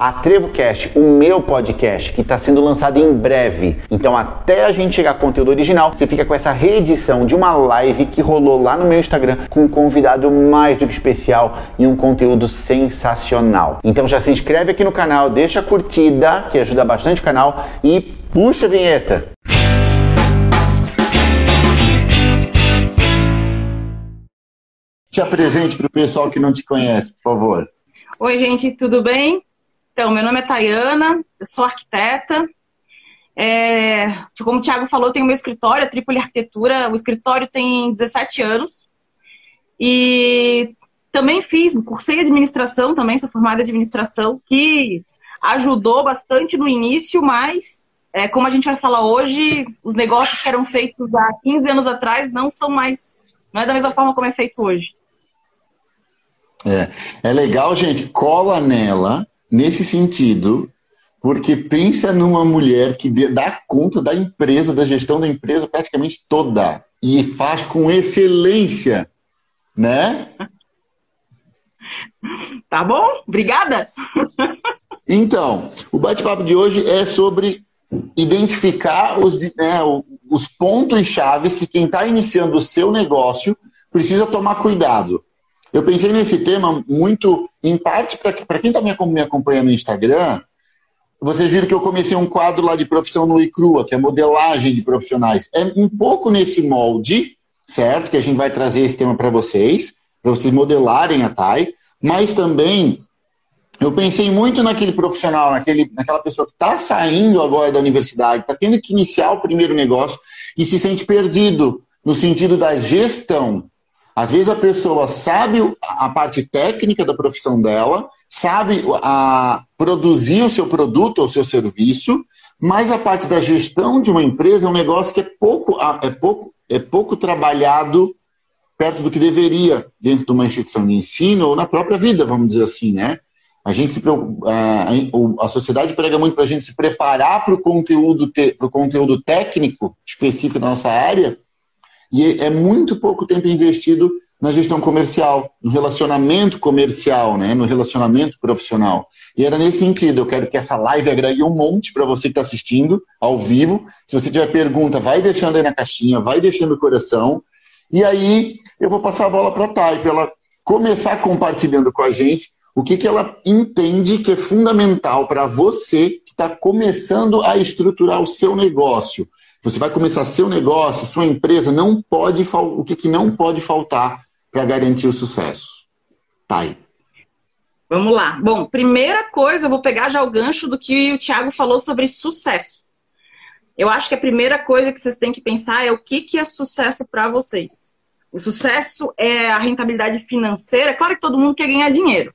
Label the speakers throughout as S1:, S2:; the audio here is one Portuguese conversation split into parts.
S1: a TrevoCast, o meu podcast, que está sendo lançado em breve. Então, até a gente chegar a conteúdo original, você fica com essa reedição de uma live que rolou lá no meu Instagram com um convidado mais do que especial e um conteúdo sensacional. Então, já se inscreve aqui no canal, deixa a curtida, que ajuda bastante o canal, e puxa a vinheta. Te apresente para o pessoal que não te conhece, por favor.
S2: Oi, gente, tudo bem? Então, meu nome é Tayana, eu sou arquiteta. É, como o Thiago falou, eu tenho meu escritório, a Tripoli Arquitetura. O escritório tem 17 anos. E também fiz, cursei administração, também sou formada em administração, que ajudou bastante no início, mas é, como a gente vai falar hoje, os negócios que eram feitos há 15 anos atrás não são mais, não é da mesma forma como é feito hoje.
S1: É, é legal, gente, cola nela nesse sentido, porque pensa numa mulher que dá conta da empresa, da gestão da empresa praticamente toda e faz com excelência, né?
S2: Tá bom? Obrigada.
S1: Então, o bate-papo de hoje é sobre identificar os, né, os pontos chaves que quem está iniciando o seu negócio precisa tomar cuidado. Eu pensei nesse tema muito, em parte, para quem está me acompanhando no Instagram, vocês viram que eu comecei um quadro lá de profissão no crua, que é modelagem de profissionais. É um pouco nesse molde, certo? Que a gente vai trazer esse tema para vocês, para vocês modelarem a TAI, mas também eu pensei muito naquele profissional, naquele, naquela pessoa que está saindo agora da universidade, está tendo que iniciar o primeiro negócio e se sente perdido no sentido da gestão. Às vezes a pessoa sabe a parte técnica da profissão dela, sabe a, produzir o seu produto ou seu serviço, mas a parte da gestão de uma empresa é um negócio que é pouco, é pouco, é pouco trabalhado perto do que deveria dentro de uma instituição de ensino ou na própria vida, vamos dizer assim, né? A gente se a, sociedade prega muito para a gente se preparar para o conteúdo, conteúdo técnico específico da nossa área, e é muito pouco tempo investido na gestão comercial, no relacionamento comercial, né? no relacionamento profissional. E era nesse sentido, eu quero que essa live agregue um monte para você que está assistindo ao vivo. Se você tiver pergunta, vai deixando aí na caixinha, vai deixando o coração. E aí eu vou passar a bola para a Thay, para ela começar compartilhando com a gente o que, que ela entende que é fundamental para você que está começando a estruturar o seu negócio. Você vai começar seu negócio, sua empresa, não pode o que, que não pode faltar para garantir o sucesso. Tá aí.
S2: Vamos lá. Bom, primeira coisa, eu vou pegar já o gancho do que o Thiago falou sobre sucesso. Eu acho que a primeira coisa que vocês têm que pensar é o que, que é sucesso para vocês. O sucesso é a rentabilidade financeira. Claro que todo mundo quer ganhar dinheiro,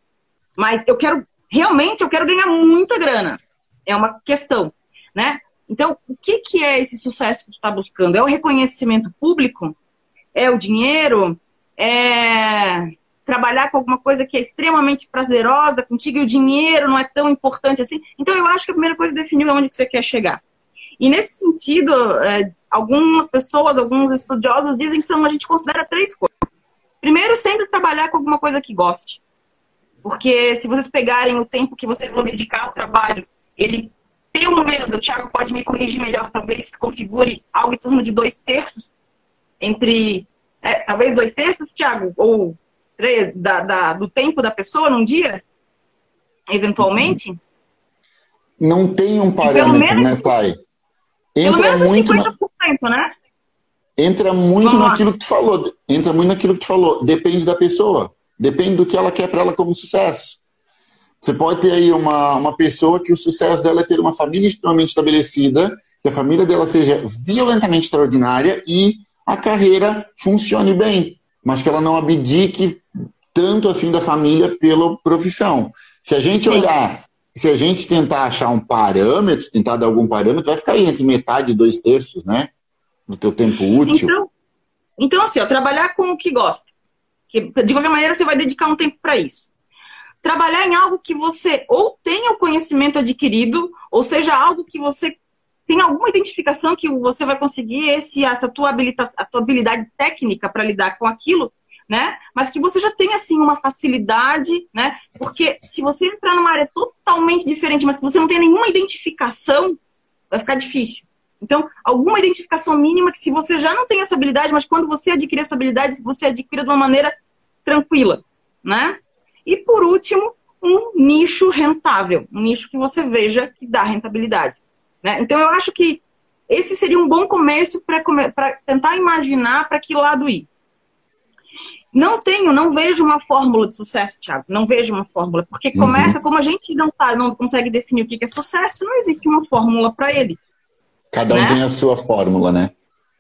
S2: mas eu quero realmente eu quero ganhar muita grana. É uma questão, né? Então, o que, que é esse sucesso que tu está buscando? É o reconhecimento público? É o dinheiro? É trabalhar com alguma coisa que é extremamente prazerosa contigo e o dinheiro não é tão importante assim? Então, eu acho que a primeira coisa é definir onde que você quer chegar. E nesse sentido, é, algumas pessoas, alguns estudiosos dizem que são, a gente considera três coisas. Primeiro, sempre trabalhar com alguma coisa que goste. Porque se vocês pegarem o tempo que vocês vão dedicar ao trabalho, ele pelo menos, o Thiago pode me corrigir melhor, talvez configure algo em torno de dois terços entre. É, talvez dois terços, Thiago, ou três da, da, do tempo da pessoa num dia, eventualmente.
S1: Não tem um parâmetro, menos, né, Thay?
S2: Entra muito. 50%, na... né?
S1: Entra muito Vamos naquilo lá. que tu falou. Entra muito naquilo que tu falou. Depende da pessoa. Depende do que ela quer para ela como sucesso. Você pode ter aí uma, uma pessoa que o sucesso dela é ter uma família extremamente estabelecida, que a família dela seja violentamente extraordinária e a carreira funcione bem, mas que ela não abdique tanto assim da família pela profissão. Se a gente olhar, se a gente tentar achar um parâmetro, tentar dar algum parâmetro, vai ficar aí entre metade e dois terços, né? Do teu tempo útil.
S2: Então, então assim, ó, trabalhar com o que gosta. Que, de qualquer maneira, você vai dedicar um tempo para isso trabalhar em algo que você ou tenha o conhecimento adquirido, ou seja, algo que você tem alguma identificação que você vai conseguir esse, essa tua a tua habilidade técnica para lidar com aquilo, né? Mas que você já tem assim uma facilidade, né? Porque se você entrar numa área totalmente diferente, mas que você não tem nenhuma identificação, vai ficar difícil. Então, alguma identificação mínima que se você já não tem essa habilidade, mas quando você adquirir essa habilidade, você adquira de uma maneira tranquila, né? E por último, um nicho rentável, um nicho que você veja que dá rentabilidade. Né? Então, eu acho que esse seria um bom começo para tentar imaginar para que lado ir. Não tenho, não vejo uma fórmula de sucesso, Thiago. Não vejo uma fórmula. Porque uhum. começa, uhum. como a gente não, tá, não consegue definir o que é sucesso, não existe uma fórmula para ele.
S1: Cada um né? tem a sua fórmula, né?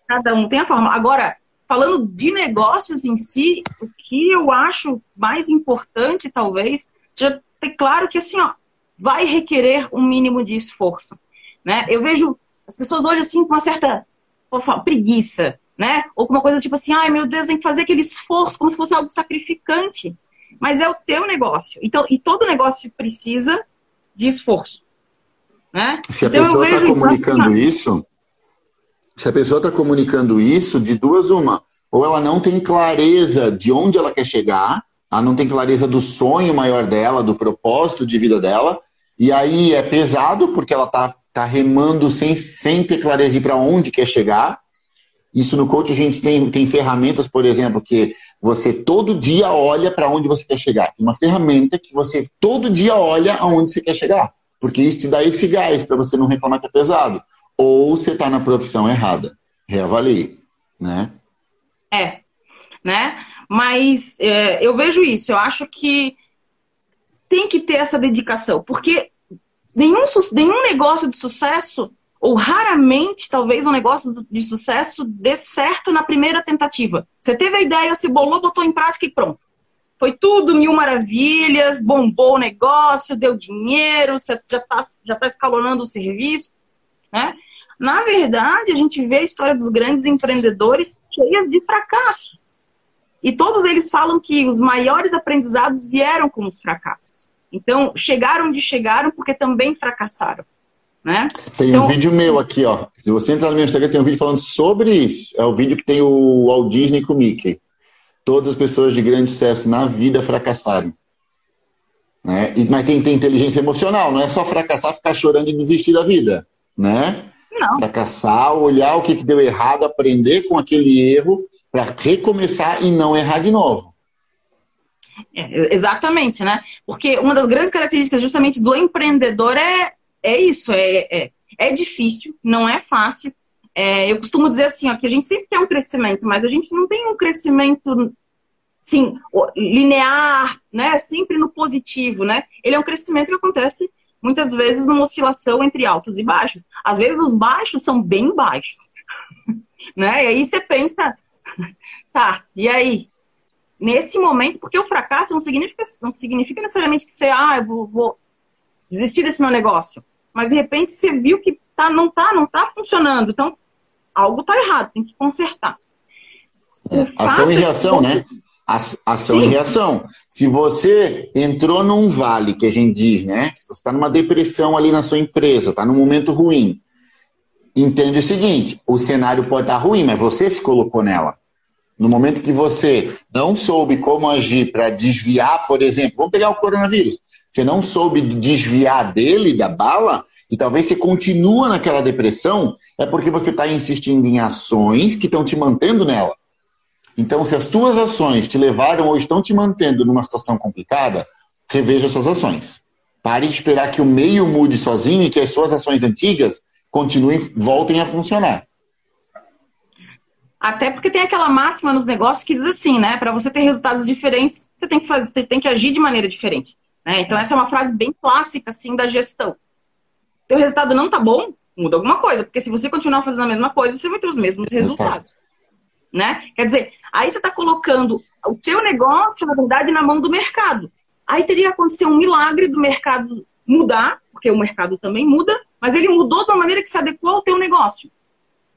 S2: Cada um tem a fórmula. Agora, falando de negócios em si, o que eu acho mais importante, talvez, já ter claro que assim, ó, vai requerer um mínimo de esforço. Né? Eu vejo as pessoas hoje assim com uma certa falar, preguiça, né? Ou com uma coisa tipo assim, ai meu Deus, tem que fazer aquele esforço como se fosse algo sacrificante. Mas é o teu negócio. Então, e todo negócio precisa de esforço. Né?
S1: Se a então, pessoa está comunicando isso, se a pessoa está comunicando isso, de duas uma, ou ela não tem clareza de onde ela quer chegar, ela não tem clareza do sonho maior dela, do propósito de vida dela, e aí é pesado porque ela está tá remando sem, sem ter clareza de para onde quer chegar. Isso no coach a gente tem, tem ferramentas, por exemplo, que você todo dia olha para onde você quer chegar. Uma ferramenta que você todo dia olha aonde você quer chegar. Porque isso te dá esse gás para você não reclamar que é pesado. Ou você está na profissão errada. Reavalie, né?
S2: É, né? Mas é, eu vejo isso. Eu acho que tem que ter essa dedicação. Porque nenhum, nenhum negócio de sucesso, ou raramente, talvez, um negócio de sucesso dê certo na primeira tentativa. Você teve a ideia, se bolou, botou em prática e pronto. Foi tudo mil maravilhas, bombou o negócio, deu dinheiro, você já está já tá escalonando o serviço. Né? Na verdade, a gente vê a história dos grandes empreendedores cheia de fracasso. E todos eles falam que os maiores aprendizados vieram com os fracassos. Então, chegaram onde chegaram porque também fracassaram. Né?
S1: Tem
S2: então,
S1: um vídeo meu aqui, ó. Se você entrar no meu Instagram, tem um vídeo falando sobre isso. É o vídeo que tem o Walt Disney com o Mickey todas as pessoas de grande sucesso na vida fracassaram. Né? E, mas tem que ter inteligência emocional, não é só fracassar, ficar chorando e desistir da vida. Né?
S2: Não.
S1: Fracassar, olhar o que, que deu errado, aprender com aquele erro para recomeçar e não errar de novo.
S2: É, exatamente, né? Porque uma das grandes características justamente do empreendedor é, é isso, é, é, é difícil, não é fácil, é, eu costumo dizer assim, ó, que a gente sempre quer um crescimento, mas a gente não tem um crescimento sim, linear, né? Sempre no positivo, né? Ele é um crescimento que acontece muitas vezes numa oscilação entre altos e baixos. Às vezes os baixos são bem baixos, né? E aí você pensa, tá, e aí? Nesse momento, porque o fracasso não significa, não significa necessariamente que você, ah, eu vou, vou desistir desse meu negócio. Mas de repente você viu que tá, não tá, não tá funcionando. Então, algo está errado, tem que consertar.
S1: É, ação e reação, né? Ação Sim. e reação. Se você entrou num vale, que a gente diz, né? Se você está numa depressão ali na sua empresa, está num momento ruim, entende o seguinte: o cenário pode estar tá ruim, mas você se colocou nela. No momento que você não soube como agir para desviar, por exemplo, vamos pegar o coronavírus. Você não soube desviar dele, da bala, e talvez você continua naquela depressão, é porque você está insistindo em ações que estão te mantendo nela. Então, se as tuas ações te levaram ou estão te mantendo numa situação complicada, reveja suas ações. Pare de esperar que o meio mude sozinho e que as suas ações antigas continuem, voltem a funcionar.
S2: Até porque tem aquela máxima nos negócios que diz assim, né? Para você ter resultados diferentes, você tem que fazer, você tem que agir de maneira diferente. Né? Então essa é uma frase bem clássica assim da gestão teu resultado não tá bom, muda alguma coisa. Porque se você continuar fazendo a mesma coisa, você vai ter os mesmos resultados. Né? Quer dizer, aí você está colocando o teu negócio, na verdade, na mão do mercado. Aí teria que acontecer um milagre do mercado mudar, porque o mercado também muda, mas ele mudou de uma maneira que se adequou ao teu negócio.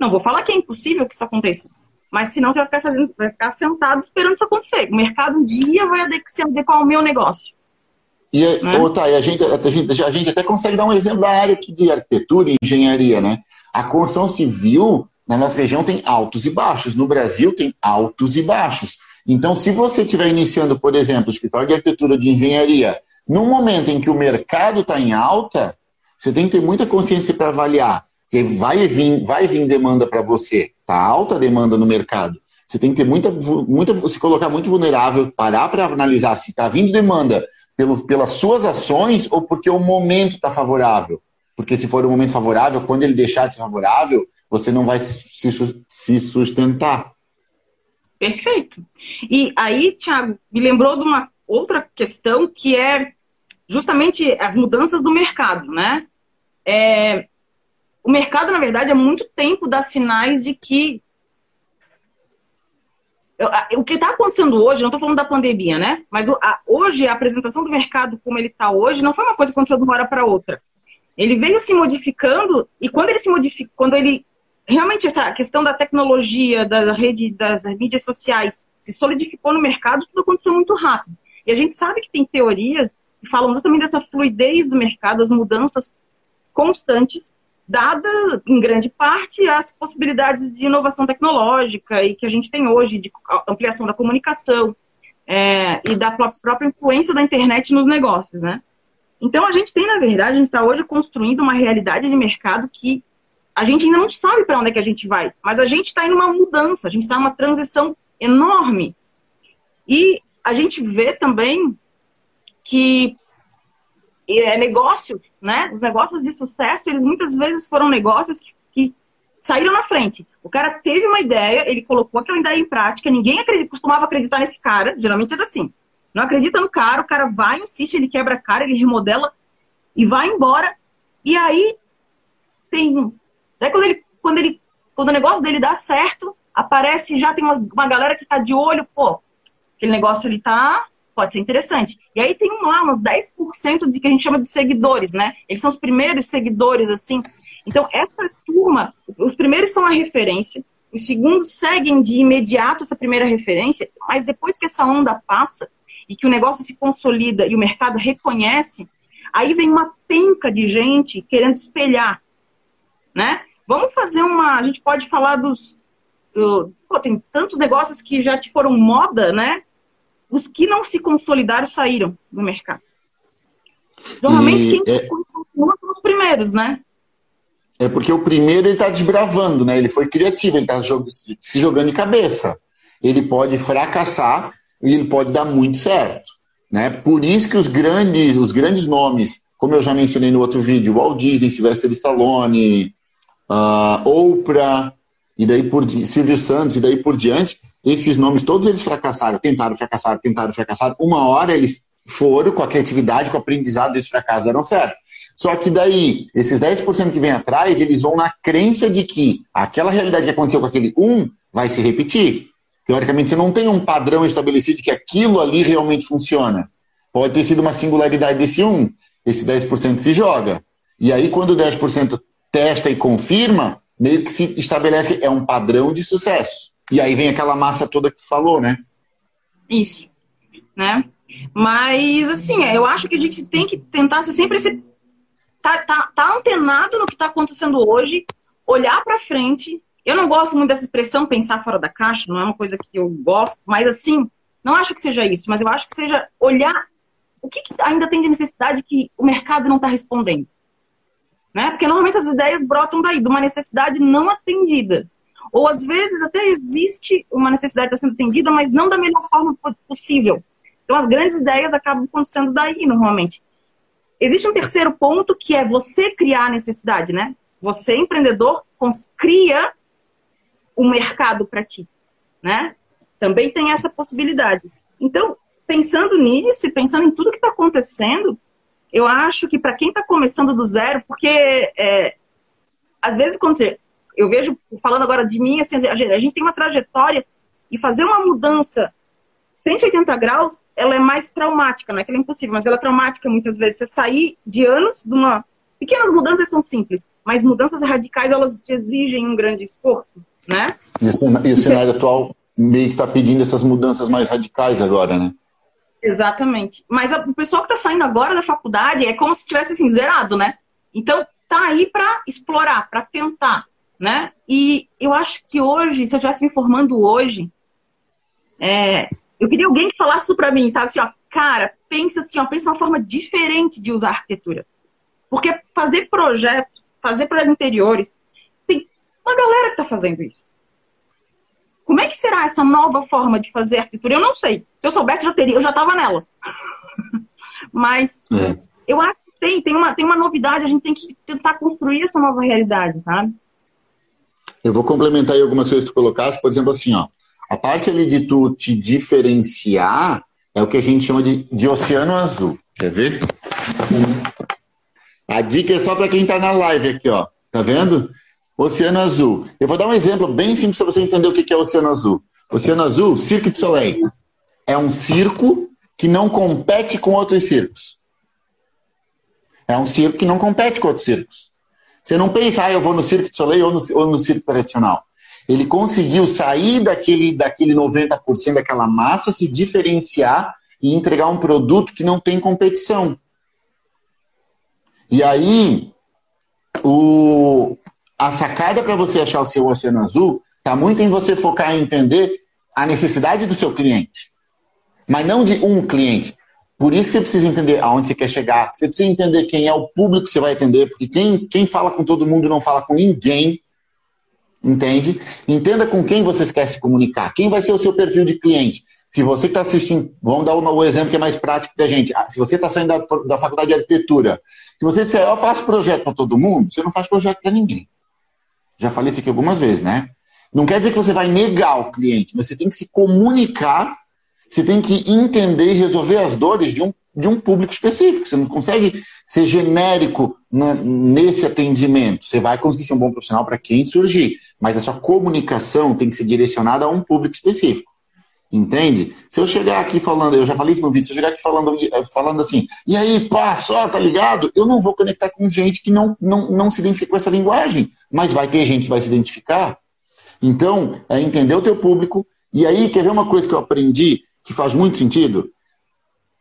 S2: Não vou falar que é impossível que isso aconteça. Mas senão você vai ficar, fazendo, vai ficar sentado esperando isso acontecer. O mercado um dia vai se adequar ao meu negócio.
S1: E, né? oh, tá, a, gente, a, gente, a gente até consegue dar um exemplo da área aqui de arquitetura e engenharia, né? A construção civil na nossa região tem altos e baixos. No Brasil tem altos e baixos. Então, se você estiver iniciando, por exemplo, escritório de arquitetura de engenharia, no momento em que o mercado está em alta, você tem que ter muita consciência para avaliar, porque vai vir, vai vir demanda para você, está alta demanda no mercado. Você tem que ter muita, muita se colocar muito vulnerável, parar para analisar se está vindo demanda pelo, pelas suas ações ou porque o momento está favorável. Porque se for um momento favorável, quando ele deixar de ser favorável, você não vai se, sustentar.
S2: Perfeito. E aí, Tiago, me lembrou de uma outra questão que é justamente as mudanças do mercado, né? É, o mercado, na verdade, há muito tempo dá sinais de que o que está acontecendo hoje, não estou falando da pandemia, né? Mas hoje, a apresentação do mercado como ele está hoje, não foi uma coisa que aconteceu de uma hora para outra. Ele veio se modificando, e quando ele se modifica, quando ele. Realmente, essa questão da tecnologia, da rede, das mídias sociais, se solidificou no mercado, tudo aconteceu muito rápido. E a gente sabe que tem teorias que falam justamente dessa fluidez do mercado, as mudanças constantes, dada em grande parte as possibilidades de inovação tecnológica e que a gente tem hoje de ampliação da comunicação é, e da própria influência da internet nos negócios, né? Então a gente tem, na verdade, a gente está hoje construindo uma realidade de mercado que a gente ainda não sabe para onde é que a gente vai, mas a gente está em uma mudança, a gente está em uma transição enorme. E a gente vê também que é negócio, né? Os negócios de sucesso, eles muitas vezes foram negócios que, saíram na frente. O cara teve uma ideia, ele colocou aquela ideia em prática, ninguém acredita, costumava acreditar nesse cara, geralmente era assim. Não acredita no cara, o cara vai, insiste, ele quebra a cara, ele remodela e vai embora. E aí tem. Daí quando ele, quando ele, quando o negócio dele dá certo, aparece, já tem uma, uma galera que tá de olho, pô, aquele negócio ele tá pode ser interessante. E aí tem lá uns 10% de que a gente chama de seguidores, né? Eles são os primeiros seguidores, assim. Então, essa turma, os primeiros são a referência, os segundos seguem de imediato essa primeira referência, mas depois que essa onda passa e que o negócio se consolida e o mercado reconhece, aí vem uma penca de gente querendo espelhar, né? Vamos fazer uma. A gente pode falar dos. Do, pô, tem tantos negócios que já te foram moda, né? os que não se consolidaram saíram do mercado. Normalmente e quem é... continua são os primeiros, né?
S1: É porque o primeiro ele está desbravando, né? Ele foi criativo, ele está se jogando de cabeça. Ele pode fracassar e ele pode dar muito certo, né? Por isso que os grandes, os grandes nomes, como eu já mencionei no outro vídeo, Walt Disney, Sylvester Stallone, uh, Oprah e daí por Silvio Santos e daí por diante, esses nomes, todos eles fracassaram, tentaram, fracassaram, tentaram, fracassaram. Uma hora eles foram com a criatividade, com o aprendizado desse fracasso, deram certo. Só que daí, esses 10% que vem atrás, eles vão na crença de que aquela realidade que aconteceu com aquele um vai se repetir. Teoricamente, você não tem um padrão estabelecido que aquilo ali realmente funciona. Pode ter sido uma singularidade desse um, esse 10% se joga. E aí, quando o 10% testa e confirma, meio que se estabelece que é um padrão de sucesso. E aí vem aquela massa toda que falou, né?
S2: Isso. Né? Mas, assim, eu acho que a gente tem que tentar ser sempre esse. Tá, tá, tá antenado no que está acontecendo hoje, olhar para frente. Eu não gosto muito dessa expressão pensar fora da caixa, não é uma coisa que eu gosto, mas assim, não acho que seja isso, mas eu acho que seja olhar o que, que ainda tem de necessidade que o mercado não está respondendo. Né? Porque normalmente as ideias brotam daí, de uma necessidade não atendida. Ou às vezes até existe uma necessidade que está sendo atendida, mas não da melhor forma possível. Então as grandes ideias acabam acontecendo daí, normalmente. Existe um terceiro ponto que é você criar a necessidade, né? Você, empreendedor, cria um mercado para ti, né? Também tem essa possibilidade. Então, pensando nisso e pensando em tudo que está acontecendo, eu acho que para quem está começando do zero, porque é, às vezes quando você eu vejo, falando agora de mim, assim, a gente tem uma trajetória e fazer uma mudança 180 graus, ela é mais traumática, não é que ela é impossível, mas ela é traumática muitas vezes. Você sair de anos de uma. Pequenas mudanças são simples, mas mudanças radicais elas exigem um grande esforço, né?
S1: E o cenário, e o cenário atual meio que está pedindo essas mudanças mais radicais agora, né?
S2: Exatamente. Mas a, o pessoal que está saindo agora da faculdade é como se tivesse assim, zerado, né? Então, tá aí para explorar, para tentar né? E eu acho que hoje, se eu estivesse me formando hoje, É, eu queria alguém que falasse isso para mim, sabe assim, ó, cara, pensa assim, ó, pensa uma forma diferente de usar arquitetura. Porque fazer projeto, fazer projetos interiores, tem uma galera que está fazendo isso. Como é que será essa nova forma de fazer arquitetura? Eu não sei. Se eu soubesse, já teria, eu já estava nela. Mas é. eu acho que tem, tem uma, tem uma novidade, a gente tem que tentar construir essa nova realidade, sabe?
S1: Eu vou complementar aí algumas coisas que tu colocaste, por exemplo, assim, ó. A parte ali de tu te diferenciar é o que a gente chama de, de oceano azul. Quer ver? A dica é só para quem está na live aqui, ó. Tá vendo? Oceano azul. Eu vou dar um exemplo bem simples para você entender o que é oceano azul. Oceano azul, Cirque du Soleil. É um circo que não compete com outros circos. É um circo que não compete com outros circos. Você não pensa, ah, eu vou no Cirque du Soleil ou no, ou no circo tradicional. Ele conseguiu sair daquele, daquele 90% daquela massa, se diferenciar e entregar um produto que não tem competição. E aí, o, a sacada para você achar o seu oceano azul está muito em você focar em entender a necessidade do seu cliente, mas não de um cliente. Por isso você precisa entender aonde você quer chegar. Você precisa entender quem é o público que você vai atender, porque quem, quem fala com todo mundo não fala com ninguém. Entende? Entenda com quem você quer se comunicar. Quem vai ser o seu perfil de cliente? Se você está assistindo, vamos dar o um, exemplo que é mais prático para a gente. Ah, se você está saindo da, da faculdade de arquitetura, se você disser, eu faço projeto para todo mundo, você não faz projeto para ninguém. Já falei isso aqui algumas vezes, né? Não quer dizer que você vai negar o cliente, mas você tem que se comunicar, você tem que entender e resolver as dores de um de um público específico. Você não consegue ser genérico na, nesse atendimento. Você vai conseguir ser um bom profissional para quem surgir, mas a sua comunicação tem que ser direcionada a um público específico. Entende? Se eu chegar aqui falando, eu já falei isso no vídeo, se eu chegar aqui falando, falando assim, e aí, pá, só, tá ligado? Eu não vou conectar com gente que não, não, não se identifica com essa linguagem, mas vai ter gente que vai se identificar. Então, é entender o teu público. E aí, quer ver uma coisa que eu aprendi que faz muito sentido?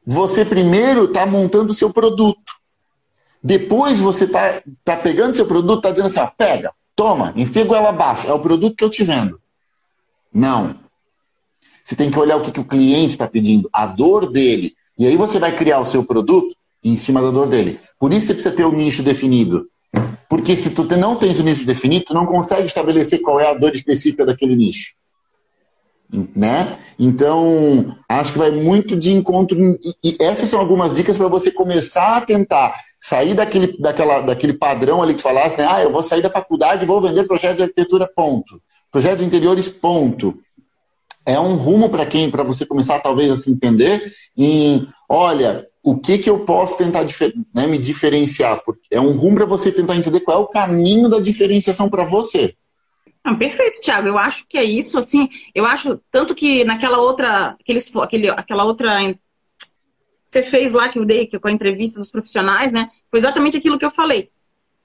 S1: você primeiro está montando o seu produto. Depois você está tá pegando seu produto, está dizendo assim, ó, pega, toma, enfia ela abaixo, é o produto que eu te vendo. Não. Você tem que olhar o que, que o cliente está pedindo, a dor dele. E aí você vai criar o seu produto em cima da dor dele. Por isso você precisa ter o nicho definido. Porque se tu não tens o nicho definido, tu não consegue estabelecer qual é a dor específica daquele nicho né? Então, acho que vai muito de encontro. E essas são algumas dicas para você começar a tentar sair daquele, daquela, daquele padrão ali que falasse, né? Ah, eu vou sair da faculdade e vou vender projeto de arquitetura, ponto. Projeto de interiores, ponto. É um rumo para quem, para você começar talvez a se entender em, olha, o que que eu posso tentar né, me diferenciar? Porque é um rumo para você tentar entender qual é o caminho da diferenciação para você.
S2: Perfeito, Thiago. Eu acho que é isso, assim, eu acho, tanto que naquela outra, aqueles, aquele, aquela outra você fez lá que eu dei que com a entrevista dos profissionais, né? Foi exatamente aquilo que eu falei.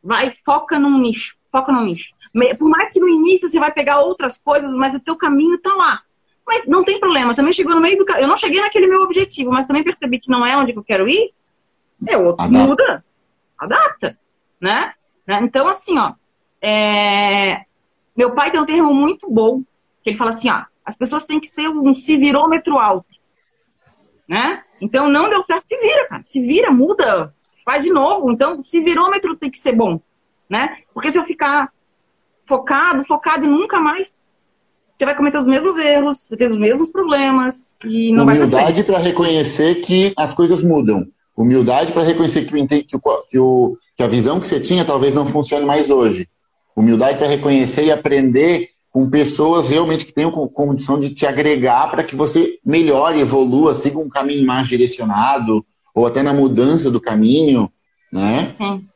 S2: Vai, foca num nicho, foca num nicho. Por mais que no início você vai pegar outras coisas, mas o teu caminho tá lá. Mas não tem problema, também chegou no meio do Eu não cheguei naquele meu objetivo, mas também percebi que não é onde eu quero ir. É outro, Adapta. muda, adapta, né? Então, assim, ó, é... Meu pai tem um termo muito bom, que ele fala assim, ó, as pessoas têm que ter um se virômetro alto. Né? Então não deu certo, se vira, cara. Se vira, muda, faz de novo. Então, se virômetro tem que ser bom. Né? Porque se eu ficar focado, focado e nunca mais, você vai cometer os mesmos erros, vai ter os mesmos problemas e não
S1: Humildade para reconhecer que as coisas mudam. Humildade para reconhecer que, o, que, o, que a visão que você tinha talvez não funcione mais hoje. Humildade para reconhecer e aprender com pessoas realmente que tenham condição de te agregar para que você melhore, evolua, siga um caminho mais direcionado, ou até na mudança do caminho, né? Sim.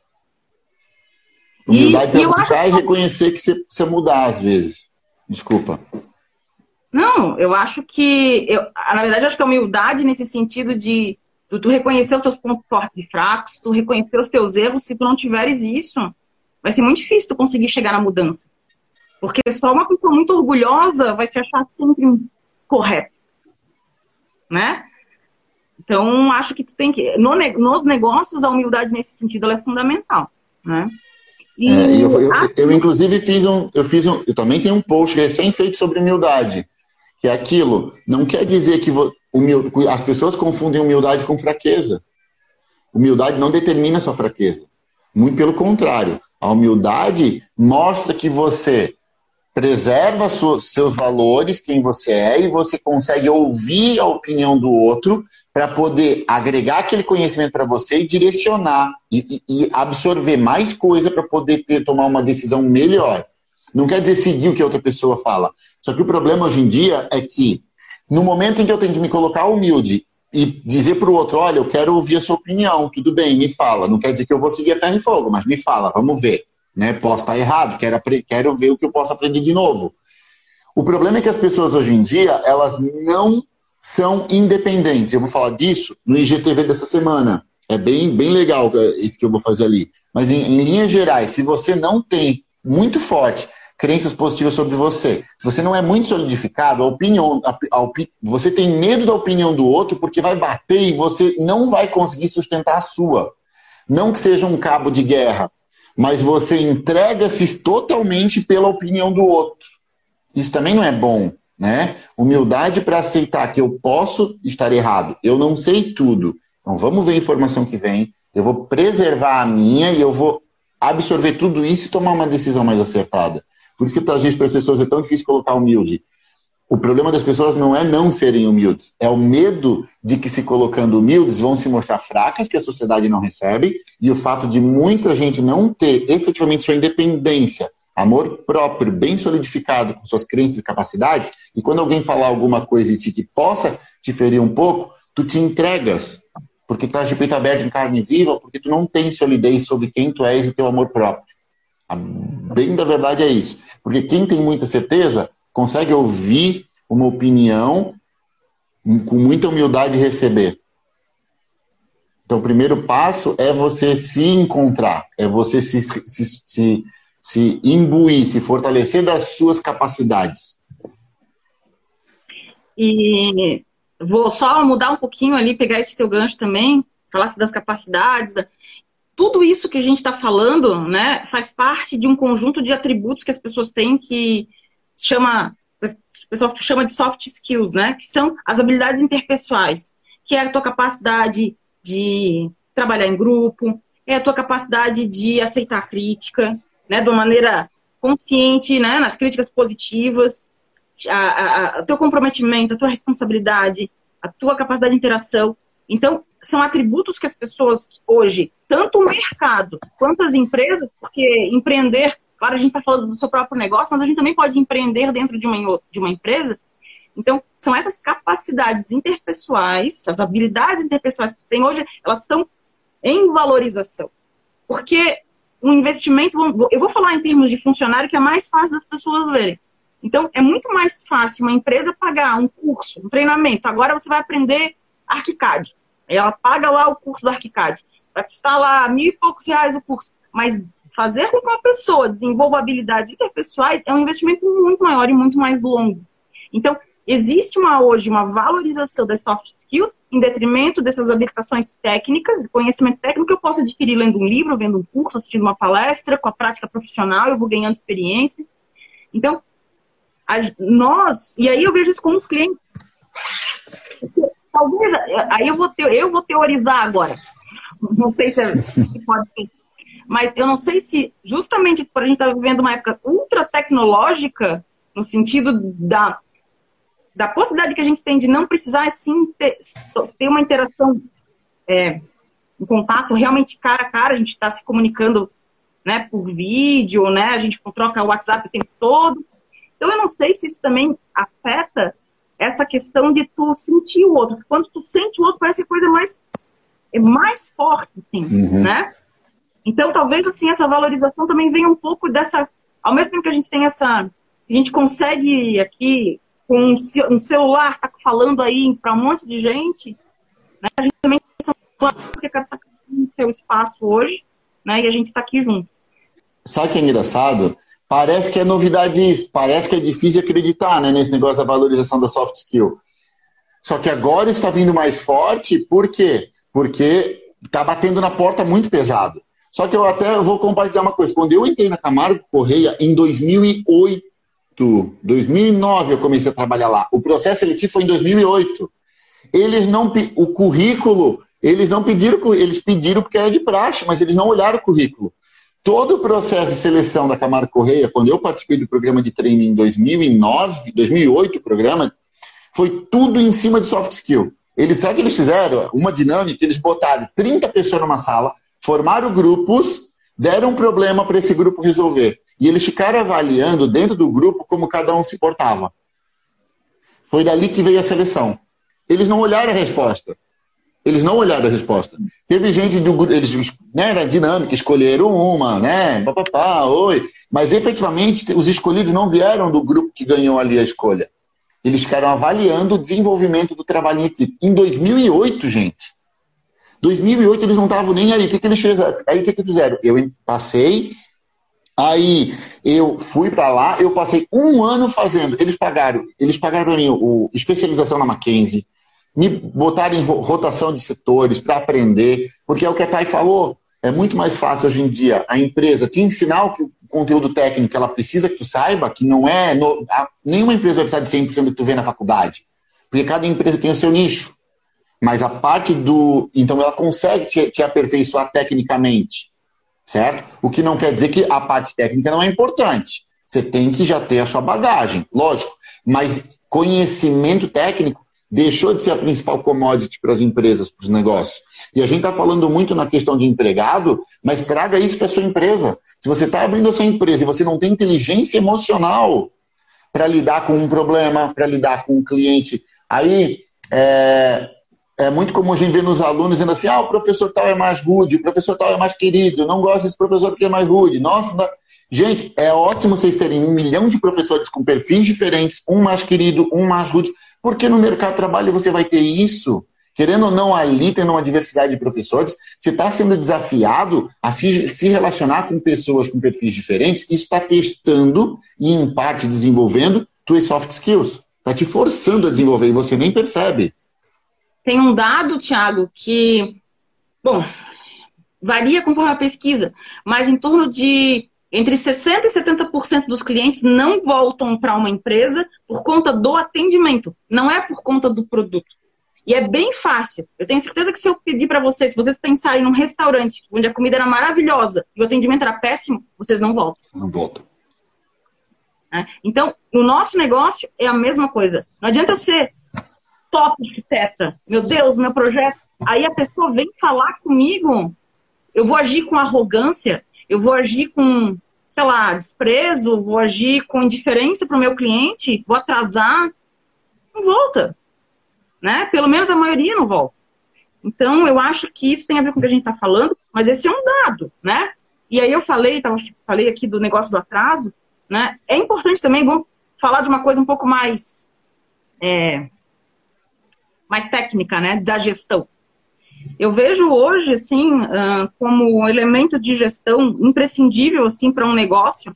S1: Humildade para buscar e reconhecer que você precisa mudar às vezes. Desculpa.
S2: Não, eu acho que. Eu, na verdade, eu acho que a humildade nesse sentido de, de tu reconhecer os teus pontos fortes e fracos, tu reconhecer os teus erros, se tu não tiveres isso, vai ser muito difícil tu conseguir chegar na mudança. Porque só uma pessoa muito orgulhosa vai se achar sempre correto. Né? Então, acho que tu tem que. No, nos negócios, a humildade nesse sentido é fundamental. Né?
S1: E, é, eu, eu, eu, inclusive, fiz um. Eu fiz um. Eu também tenho um post recém feito sobre humildade. Que é aquilo. Não quer dizer que humil... as pessoas confundem humildade com fraqueza. Humildade não determina sua fraqueza. Muito pelo contrário. A humildade mostra que você preserva seus valores, quem você é, e você consegue ouvir a opinião do outro para poder agregar aquele conhecimento para você e direcionar e, e, absorver mais coisa para poder ter, tomar uma decisão melhor. Não quer dizer seguir o que a outra pessoa fala. Só que o problema hoje em dia é que no momento em que eu tenho que me colocar humilde e dizer para o outro, olha, eu quero ouvir a sua opinião, tudo bem, me fala. Não quer dizer que eu vou seguir a ferro e fogo, mas me fala, vamos ver. Né? Posso estar errado, quero, quero ver o que eu posso aprender de novo. O problema é que as pessoas hoje em dia, elas não são independentes. Eu vou falar disso no IGTV dessa semana. É bem, bem legal isso que eu vou fazer ali. Mas em, em linhas gerais, se você não tem muito forte crenças positivas sobre você, se você não é muito solidificado, a opinião, a, a, você tem medo da opinião do outro porque vai bater e você não vai conseguir sustentar a sua. Não que seja um cabo de guerra, mas você entrega-se totalmente pela opinião do outro. Isso também não é bom, né? Humildade para aceitar que eu posso estar errado, eu não sei tudo. Então vamos ver a informação que vem, eu vou preservar a minha e eu vou absorver tudo isso e tomar uma decisão mais acertada. Por isso que às vezes para as pessoas é tão difícil colocar humilde. O problema das pessoas não é não serem humildes, é o medo de que se colocando humildes vão se mostrar fracas, que a sociedade não recebe, e o fato de muita gente não ter efetivamente sua independência, amor próprio, bem solidificado com suas crenças e capacidades, e quando alguém falar alguma coisa ti que possa te ferir um pouco, tu te entregas, porque estás de peito aberto em carne viva, porque tu não tem solidez sobre quem tu és e teu amor próprio. A bem da verdade é isso. Porque quem tem muita certeza consegue ouvir uma opinião com muita humildade receber. Então, o primeiro passo é você se encontrar, é você se, se, se, se imbuir, se fortalecer das suas capacidades.
S2: E vou só mudar um pouquinho ali, pegar esse teu gancho também, falasse das capacidades. Da... Tudo isso que a gente está falando, né, faz parte de um conjunto de atributos que as pessoas têm que chama, o pessoal chama de soft skills, né? Que são as habilidades interpessoais, que é a tua capacidade de trabalhar em grupo, é a tua capacidade de aceitar crítica, né? De uma maneira consciente, né? Nas críticas positivas, o teu comprometimento, a tua responsabilidade, a tua capacidade de interação. Então, são atributos que as pessoas hoje, tanto o mercado quanto as empresas, porque empreender Claro, a gente está falando do seu próprio negócio, mas a gente também pode empreender dentro de uma, de uma empresa. Então, são essas capacidades interpessoais, as habilidades interpessoais que tem hoje, elas estão em valorização. Porque um investimento, eu vou falar em termos de funcionário, que é mais fácil das pessoas verem. Então, é muito mais fácil uma empresa pagar um curso, um treinamento. Agora você vai aprender ArchiCAD. Ela paga lá o curso do ArchiCAD. Vai custar lá mil e poucos reais o curso. Mas fazer com que uma pessoa desenvolva habilidades interpessoais é um investimento muito maior e muito mais longo. Então, existe uma, hoje uma valorização das soft skills em detrimento dessas habilitações técnicas, conhecimento técnico que eu posso adquirir lendo um livro, vendo um curso, assistindo uma palestra, com a prática profissional, eu vou ganhando experiência. Então, nós, e aí eu vejo isso com os clientes. Talvez, aí eu vou, te, eu vou teorizar agora. Não sei se, é, pode ser mas eu não sei se, justamente por a gente estar tá vivendo uma época ultra tecnológica, no sentido da, da possibilidade que a gente tem de não precisar, assim, ter, ter uma interação, é, um contato realmente cara a cara, a gente está se comunicando né, por vídeo, né, a gente troca o WhatsApp o tempo todo. Então, eu não sei se isso também afeta essa questão de tu sentir o outro. Quando tu sente o outro, parece a coisa mais, é mais forte, assim, uhum. né? Então, talvez assim essa valorização também venha um pouco dessa, ao mesmo tempo que a gente tem essa, a gente consegue aqui com um celular tá falando aí para um monte de gente, né? A gente também porque cada tá no seu espaço hoje, né? E a gente está aqui junto.
S1: Sabe que é engraçado? Parece que é novidade isso, parece que é difícil acreditar, né, nesse negócio da valorização da soft skill. Só que agora está vindo mais forte, por quê? Porque está batendo na porta muito pesado. Só que eu até vou compartilhar uma coisa. Quando eu entrei na Camargo Correia em 2008, 2009 eu comecei a trabalhar lá. O processo seletivo foi em 2008. Eles não o currículo, eles não pediram, eles pediram porque era de praxe, mas eles não olharam o currículo. Todo o processo de seleção da Camargo Correia, quando eu participei do programa de treino em 2009, 2008, o programa, foi tudo em cima de soft skill. Eles, sabe o que eles fizeram? Uma dinâmica, eles botaram 30 pessoas numa sala, formaram grupos, deram um problema para esse grupo resolver. E eles ficaram avaliando dentro do grupo como cada um se portava. Foi dali que veio a seleção. Eles não olharam a resposta. Eles não olharam a resposta. Teve gente do grupo, eles, né, na dinâmica, escolheram uma, né, papapá, oi. Mas efetivamente os escolhidos não vieram do grupo que ganhou ali a escolha. Eles ficaram avaliando o desenvolvimento do trabalho em equipe. Em 2008, gente. 2008 eles não estavam nem aí. O que, que eles fizeram? Aí o que, que fizeram? Eu passei, aí eu fui para lá, eu passei um ano fazendo. Eles pagaram, eles pagaram para mim o, especialização na Mackenzie, me botaram em rotação de setores para aprender, porque é o que a Thay falou. É muito mais fácil hoje em dia a empresa te ensinar o que conteúdo técnico ela precisa que tu saiba, que não é. No, a, nenhuma empresa vai precisar de 100% do que tu vê na faculdade. Porque cada empresa tem o seu nicho. Mas a parte do. Então ela consegue te, te aperfeiçoar tecnicamente. Certo? O que não quer dizer que a parte técnica não é importante. Você tem que já ter a sua bagagem, lógico. Mas conhecimento técnico deixou de ser a principal commodity para as empresas, para os negócios. E a gente está falando muito na questão de empregado, mas traga isso para a sua empresa. Se você está abrindo a sua empresa e você não tem inteligência emocional para lidar com um problema, para lidar com um cliente, aí é, é muito comum a gente ver nos alunos dizendo assim: ah, o professor tal é mais rude, o professor tal é mais querido, não gosto desse professor porque é mais rude. Nossa, gente, é ótimo vocês terem um milhão de professores com perfis diferentes, um mais querido, um mais rude. Porque no mercado de trabalho você vai ter isso. Querendo ou não, ali tendo uma diversidade de professores, você está sendo desafiado a se, se relacionar com pessoas com perfis diferentes. Isso está testando e, em parte, desenvolvendo tuas soft skills. Está te forçando a desenvolver e você nem percebe.
S2: Tem um dado, Thiago, que, bom, varia conforme a pesquisa, mas em torno de entre 60% e 70% dos clientes não voltam para uma empresa por conta do atendimento, não é por conta do produto. E é bem fácil. Eu tenho certeza que se eu pedir para vocês, se vocês pensarem num restaurante onde a comida era maravilhosa e o atendimento era péssimo, vocês não voltam.
S1: Não voltam.
S2: É? Então, no nosso negócio é a mesma coisa. Não adianta eu ser top arquiteta, meu Deus, meu projeto. Aí a pessoa vem falar comigo, eu vou agir com arrogância, eu vou agir com, sei lá, desprezo, vou agir com indiferença para o meu cliente, vou atrasar, não volta. Né? Pelo menos a maioria não volta. Então, eu acho que isso tem a ver com o que a gente está falando, mas esse é um dado, né? E aí eu falei, tava, falei aqui do negócio do atraso, né? É importante também, vamos falar de uma coisa um pouco mais, é, mais técnica, né? Da gestão. Eu vejo hoje, assim, como um elemento de gestão imprescindível, assim, para um negócio,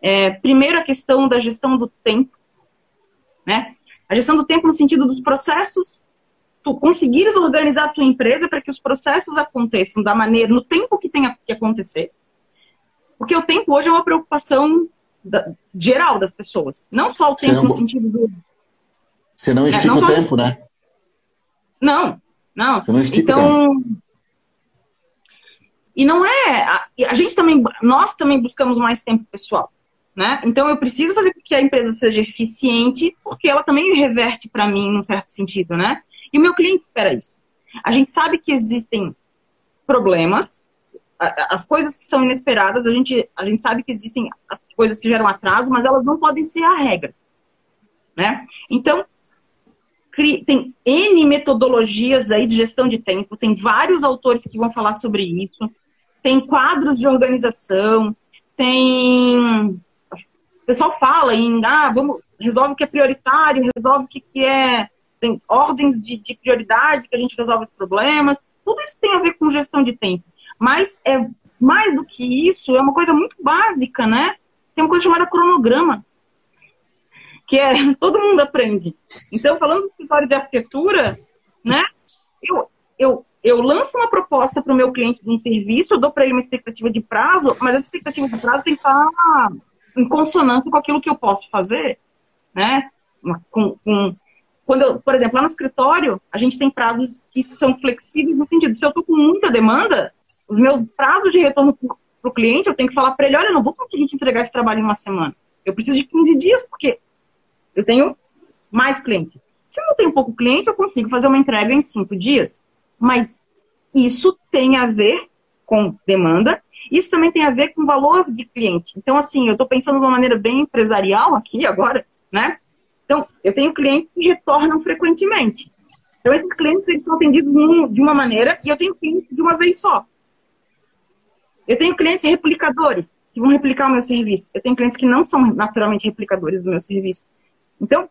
S2: é, primeiro a questão da gestão do tempo, né? A gestão do tempo no sentido dos processos, tu conseguires organizar a tua empresa para que os processos aconteçam da maneira, no tempo que tem que acontecer. Porque o tempo hoje é uma preocupação da, geral das pessoas. Não só o tempo não, no sentido do.
S1: Você não estica é, não o tempo, né?
S2: Não, não. Você não estica então, E não é. A, a, gente também, nós também buscamos mais tempo pessoal. Né? Então eu preciso fazer com que a empresa seja eficiente, porque ela também reverte para mim num certo sentido, né? E o meu cliente espera isso. A gente sabe que existem problemas, as coisas que são inesperadas, a gente, a gente sabe que existem coisas que geram atraso, mas elas não podem ser a regra. Né? Então, tem N metodologias aí de gestão de tempo, tem vários autores que vão falar sobre isso, tem quadros de organização, tem. O pessoal fala em, ah, vamos, resolve o que é prioritário, resolve o que, é. Tem ordens de, de prioridade que a gente resolve os problemas. Tudo isso tem a ver com gestão de tempo. Mas é mais do que isso, é uma coisa muito básica, né? Tem uma coisa chamada cronograma que é todo mundo aprende. Então, falando do escritório de arquitetura, né, eu, eu, eu lanço uma proposta para o meu cliente de um serviço, eu dou para ele uma expectativa de prazo, mas a expectativa de prazo tem que estar em consonância com aquilo que eu posso fazer, né? Com, com, quando eu, por exemplo, lá no escritório, a gente tem prazos que são flexíveis no sentido, se eu estou com muita demanda, os meus prazos de retorno para o cliente, eu tenho que falar para ele, olha, eu não vou conseguir te entregar esse trabalho em uma semana. Eu preciso de 15 dias, porque eu tenho mais cliente. Se eu não tenho pouco cliente, eu consigo fazer uma entrega em 5 dias. Mas isso tem a ver com demanda, isso também tem a ver com valor de cliente. Então, assim, eu estou pensando de uma maneira bem empresarial aqui agora, né? Então, eu tenho clientes que retornam frequentemente. Então, esses clientes eles são atendidos de uma maneira e eu tenho clientes de uma vez só. Eu tenho clientes replicadores que vão replicar o meu serviço. Eu tenho clientes que não são naturalmente replicadores do meu serviço. Então,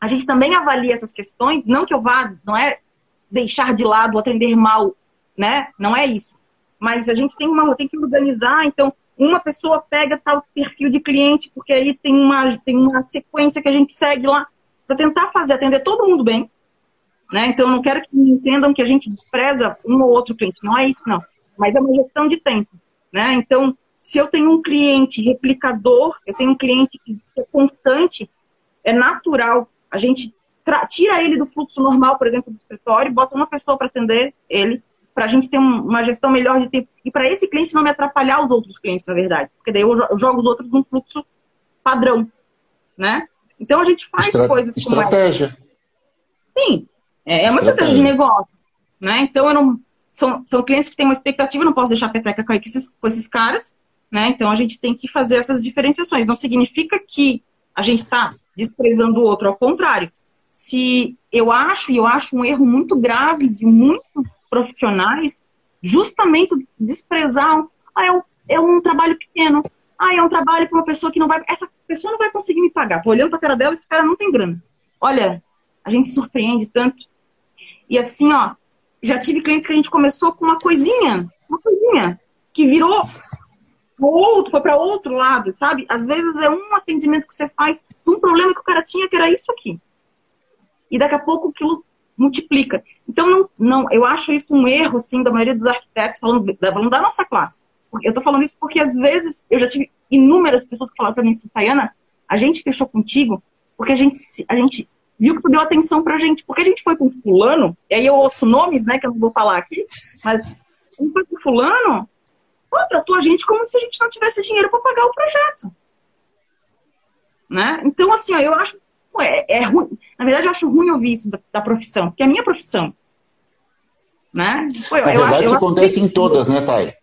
S2: a gente também avalia essas questões, não que eu vá, não é deixar de lado, atender mal, né? Não é isso. Mas a gente tem uma, tem que organizar, então, uma pessoa pega tal perfil de cliente, porque aí tem uma, tem uma sequência que a gente segue lá para tentar fazer, atender todo mundo bem. Né? Então, eu não quero que entendam que a gente despreza um ou outro cliente. Não é isso, não. Mas é uma gestão de tempo. Né? Então, se eu tenho um cliente replicador, eu tenho um cliente que é constante, é natural. A gente tira ele do fluxo normal, por exemplo, do escritório, bota uma pessoa para atender ele para a gente ter uma gestão melhor de tempo. E para esse cliente não me atrapalhar os outros clientes, na verdade. Porque daí eu jogo os outros num fluxo padrão. Né? Então a gente faz Estra coisas
S1: como Estratégia.
S2: Sim, é, é uma estratégia. estratégia de negócio. Né? Então eu não. São, são clientes que têm uma expectativa, não posso deixar a peteca cair com esses, com esses caras. Né? Então a gente tem que fazer essas diferenciações. Não significa que a gente está desprezando o outro, ao contrário. Se eu acho, e eu acho um erro muito grave de muitos profissionais justamente desprezar. Ah, é um, é um trabalho pequeno. Ah, é um trabalho para uma pessoa que não vai. Essa pessoa não vai conseguir me pagar. Tô olhando para a cara dela, esse cara não tem grana. Olha, a gente se surpreende tanto. E assim, ó, já tive clientes que a gente começou com uma coisinha, uma coisinha, que virou outro, foi para outro lado, sabe? Às vezes é um atendimento que você faz de um problema que o cara tinha, que era isso aqui. E daqui a pouco aquilo multiplica. Então, não, não, eu acho isso um erro, assim, da maioria dos arquitetos, falando, falando da nossa classe. Eu estou falando isso porque, às vezes, eu já tive inúmeras pessoas que falaram para mim assim, Tayana, a gente fechou contigo porque a gente, a gente viu que tu deu atenção pra gente. Porque a gente foi com fulano, e aí eu ouço nomes, né, que eu não vou falar aqui, mas a gente foi com fulano, pô, tratou a gente como se a gente não tivesse dinheiro para pagar o projeto. Né? Então, assim, ó, eu acho é, é ruim. Na verdade, eu acho ruim ouvir isso da, da profissão, porque é a minha profissão. Né?
S1: Pô, Na verdade, acho, isso acontece em todas, né, Thay?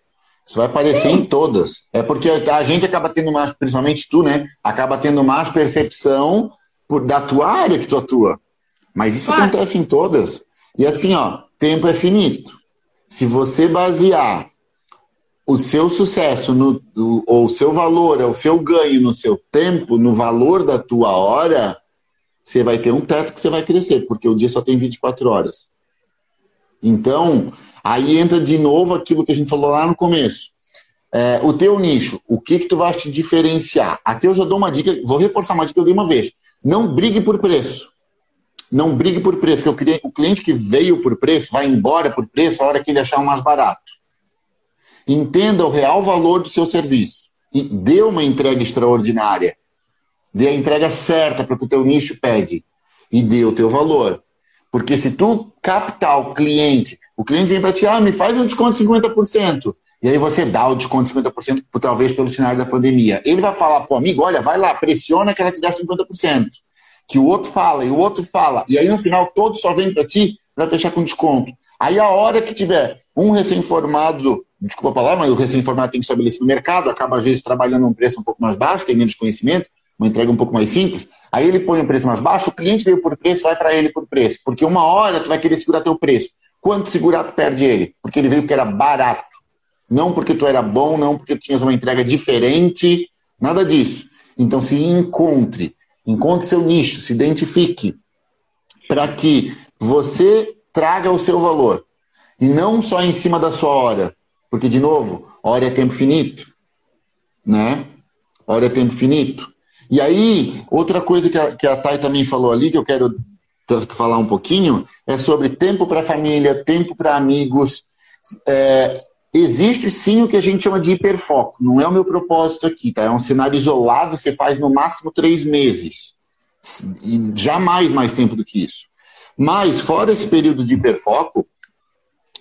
S1: Isso vai aparecer Sim. em todas. É porque a gente acaba tendo mais, principalmente tu, né? Acaba tendo mais percepção por, da tua área que tu atua. Mas isso claro. acontece em todas. E assim, ó, tempo é finito. Se você basear o seu sucesso no, ou o seu valor, o seu ganho no seu tempo, no valor da tua hora, você vai ter um teto que você vai crescer, porque o dia só tem 24 horas. Então, aí entra de novo aquilo que a gente falou lá no começo. É, o teu nicho, o que que tu vai te diferenciar? Aqui eu já dou uma dica, vou reforçar uma dica que eu dei uma vez. Não brigue por preço. Não brigue por preço, porque o cliente que veio por preço vai embora por preço a hora que ele achar o mais barato. Entenda o real valor do seu serviço e dê uma entrega extraordinária. Dê a entrega certa para que o teu nicho pede e dê o teu valor. Porque se tu captar o cliente, o cliente vem para ti, ah, me faz um desconto de 50%. E aí você dá o desconto de 50%, talvez pelo cenário da pandemia. Ele vai falar, pô, amigo, olha, vai lá, pressiona que ela te dá 50%. Que o outro fala, e o outro fala. E aí no final todos só vêm para ti para fechar com desconto. Aí a hora que tiver um recém-formado, desculpa a palavra, mas o recém-formado tem que estabelecer no mercado, acaba às vezes trabalhando um preço um pouco mais baixo, tem menos conhecimento, uma entrega um pouco mais simples, aí ele põe um preço mais baixo, o cliente veio por preço, vai para ele por preço. Porque uma hora tu vai querer segurar teu preço. Quanto segurar, tu perde ele. Porque ele veio porque era barato. Não porque tu era bom, não porque tu tinhas uma entrega diferente, nada disso. Então se encontre, encontre seu nicho, se identifique, para que você traga o seu valor. E não só em cima da sua hora. Porque, de novo, hora é tempo finito. Né? Hora é tempo finito. E aí, outra coisa que a, que a Thay também falou ali, que eu quero falar um pouquinho, é sobre tempo para família, tempo para amigos. É, Existe sim o que a gente chama de hiperfoco. Não é o meu propósito aqui, tá? É um cenário isolado, você faz no máximo três meses. E jamais mais tempo do que isso. Mas, fora esse período de hiperfoco,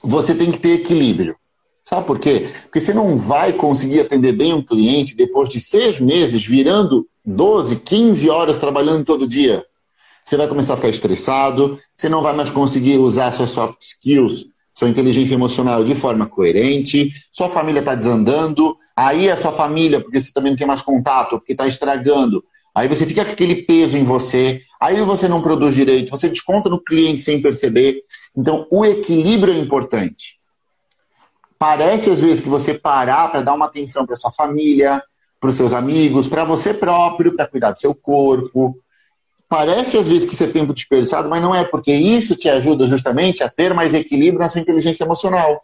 S1: você tem que ter equilíbrio. Sabe por quê? Porque você não vai conseguir atender bem um cliente depois de seis meses virando 12, 15 horas trabalhando todo dia. Você vai começar a ficar estressado, você não vai mais conseguir usar suas soft skills sua inteligência emocional de forma coerente, sua família está desandando, aí a sua família, porque você também não tem mais contato, porque está estragando, aí você fica com aquele peso em você, aí você não produz direito, você desconta no cliente sem perceber. Então, o equilíbrio é importante. Parece às vezes que você parar para dar uma atenção para sua família, para os seus amigos, para você próprio, para cuidar do seu corpo, Parece às vezes que isso é tempo desperdiçado, mas não é, porque isso te ajuda justamente a ter mais equilíbrio na sua inteligência emocional.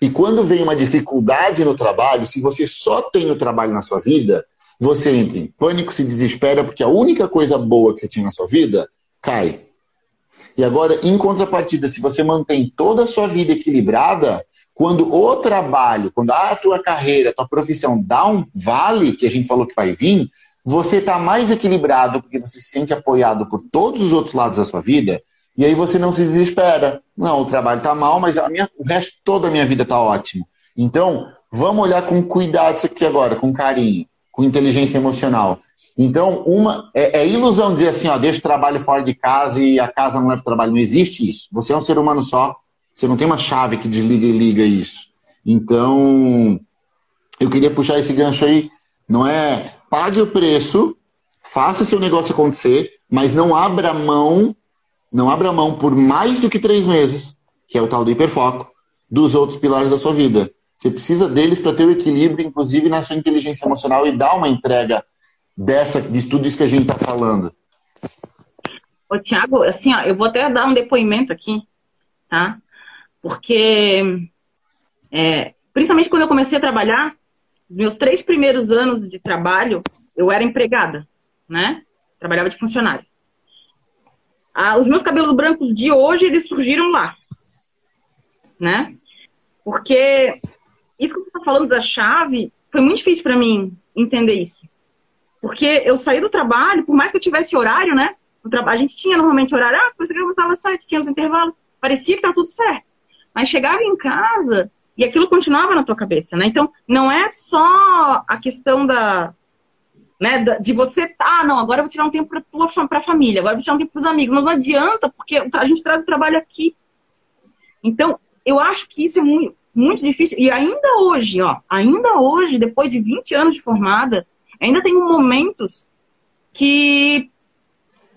S1: E quando vem uma dificuldade no trabalho, se você só tem o trabalho na sua vida, você entra em pânico, se desespera, porque a única coisa boa que você tinha na sua vida cai. E agora, em contrapartida, se você mantém toda a sua vida equilibrada, quando o trabalho, quando a tua carreira, a tua profissão dá um vale, que a gente falou que vai vir, você está mais equilibrado porque você se sente apoiado por todos os outros lados da sua vida, e aí você não se desespera. Não, o trabalho está mal, mas a minha, o resto toda a minha vida está ótimo. Então, vamos olhar com cuidado isso aqui agora, com carinho, com inteligência emocional. Então, uma é, é, ilusão dizer assim, ó, deixa o trabalho fora de casa e a casa não leva o trabalho. Não existe isso. Você é um ser humano só. Você não tem uma chave que desliga e liga isso. Então, eu queria puxar esse gancho aí. Não é pague o preço, faça seu negócio acontecer, mas não abra mão, não abra mão por mais do que três meses, que é o tal do hiperfoco, dos outros pilares da sua vida. Você precisa deles para ter o equilíbrio, inclusive na sua inteligência emocional, e dar uma entrega dessa, de tudo isso que a gente está falando.
S2: Ô, Tiago, assim, ó, eu vou até dar um depoimento aqui, tá? Porque, é, principalmente quando eu comecei a trabalhar, meus três primeiros anos de trabalho, eu era empregada, né? Trabalhava de funcionário. Ah, os meus cabelos brancos de hoje, eles surgiram lá, né? Porque isso que você está falando da chave, foi muito difícil para mim entender isso. Porque eu saí do trabalho, por mais que eu tivesse horário, né? A gente tinha normalmente horário, ah, você começava às sete, tinha os intervalos, parecia que estava tudo certo. Mas chegava em casa, e aquilo continuava na tua cabeça, né? Então, não é só a questão da, né, de você, ah, não, agora eu vou tirar um tempo para a família, agora eu vou tirar um tempo para os amigos. Não adianta, porque a gente traz o trabalho aqui. Então, eu acho que isso é muito, muito difícil. E ainda hoje, ó, ainda hoje, depois de 20 anos de formada, ainda tem momentos que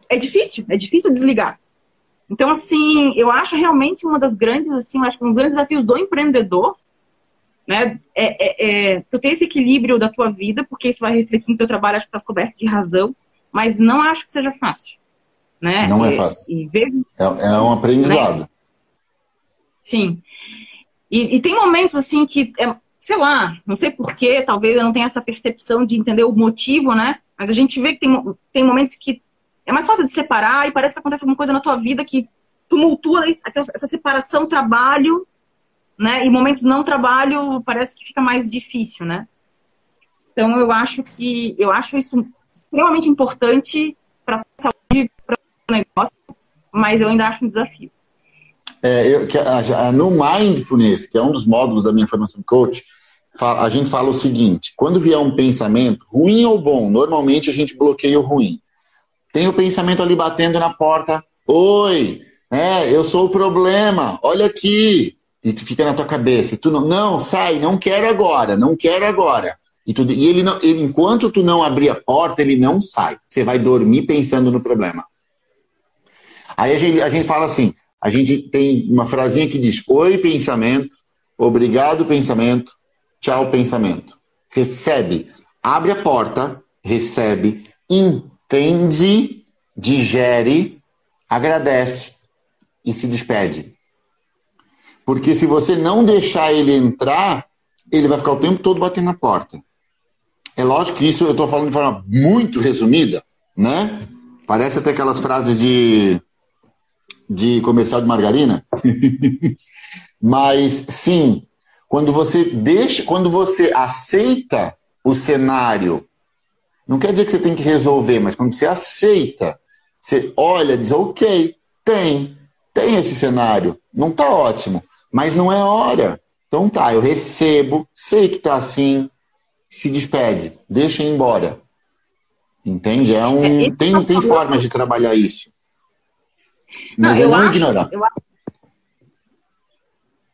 S2: é difícil, é difícil desligar. Então, assim, eu acho realmente uma das grandes, assim, acho que um dos grandes desafios do empreendedor, né, é, é, é tu ter esse equilíbrio da tua vida, porque isso vai refletir no teu trabalho, acho que está coberto de razão, mas não acho que seja fácil. Né?
S1: Não é fácil. E, e é, é, um aprendizado. Né?
S2: Sim. E, e, tem momentos, assim, que, é, sei lá, não sei porquê, talvez eu não tenha essa percepção de entender o motivo, né? Mas a gente vê que tem, tem momentos que é mais fácil de separar e parece que acontece alguma coisa na tua vida que tumultua essa separação trabalho, né? E momentos não trabalho parece que fica mais difícil, né? Então eu acho que eu acho isso extremamente importante para a saúde, para o negócio, mas eu ainda acho um desafio.
S1: É, eu, que, a, no Mindfulness, que é um dos módulos da minha formação coach, a gente fala o seguinte: quando vier um pensamento, ruim ou bom, normalmente a gente bloqueia o ruim. Tem o pensamento ali batendo na porta. Oi, é, eu sou o problema, olha aqui. E tu fica na tua cabeça. E tu não, não, sai, não quero agora, não quero agora. E, tu, e ele, não, ele, enquanto tu não abrir a porta, ele não sai. Você vai dormir pensando no problema. Aí a gente, a gente fala assim: a gente tem uma frasinha que diz: Oi, pensamento, obrigado, pensamento, tchau, pensamento. Recebe, abre a porta, recebe, entende, digere, agradece e se despede. Porque se você não deixar ele entrar, ele vai ficar o tempo todo batendo na porta. É lógico que isso eu estou falando de forma muito resumida, né? Parece até aquelas frases de, de comercial de margarina. Mas, sim, Quando você deixa, quando você aceita o cenário, não quer dizer que você tem que resolver, mas quando você aceita, você olha, diz, ok, tem, tem esse cenário, não está ótimo, mas não é hora. Então tá, eu recebo, sei que está assim, se despede, deixa ir embora. Entende? É um, é, tem, tá tem formas de trabalhar isso.
S2: Mas não, é não acho, ignorar.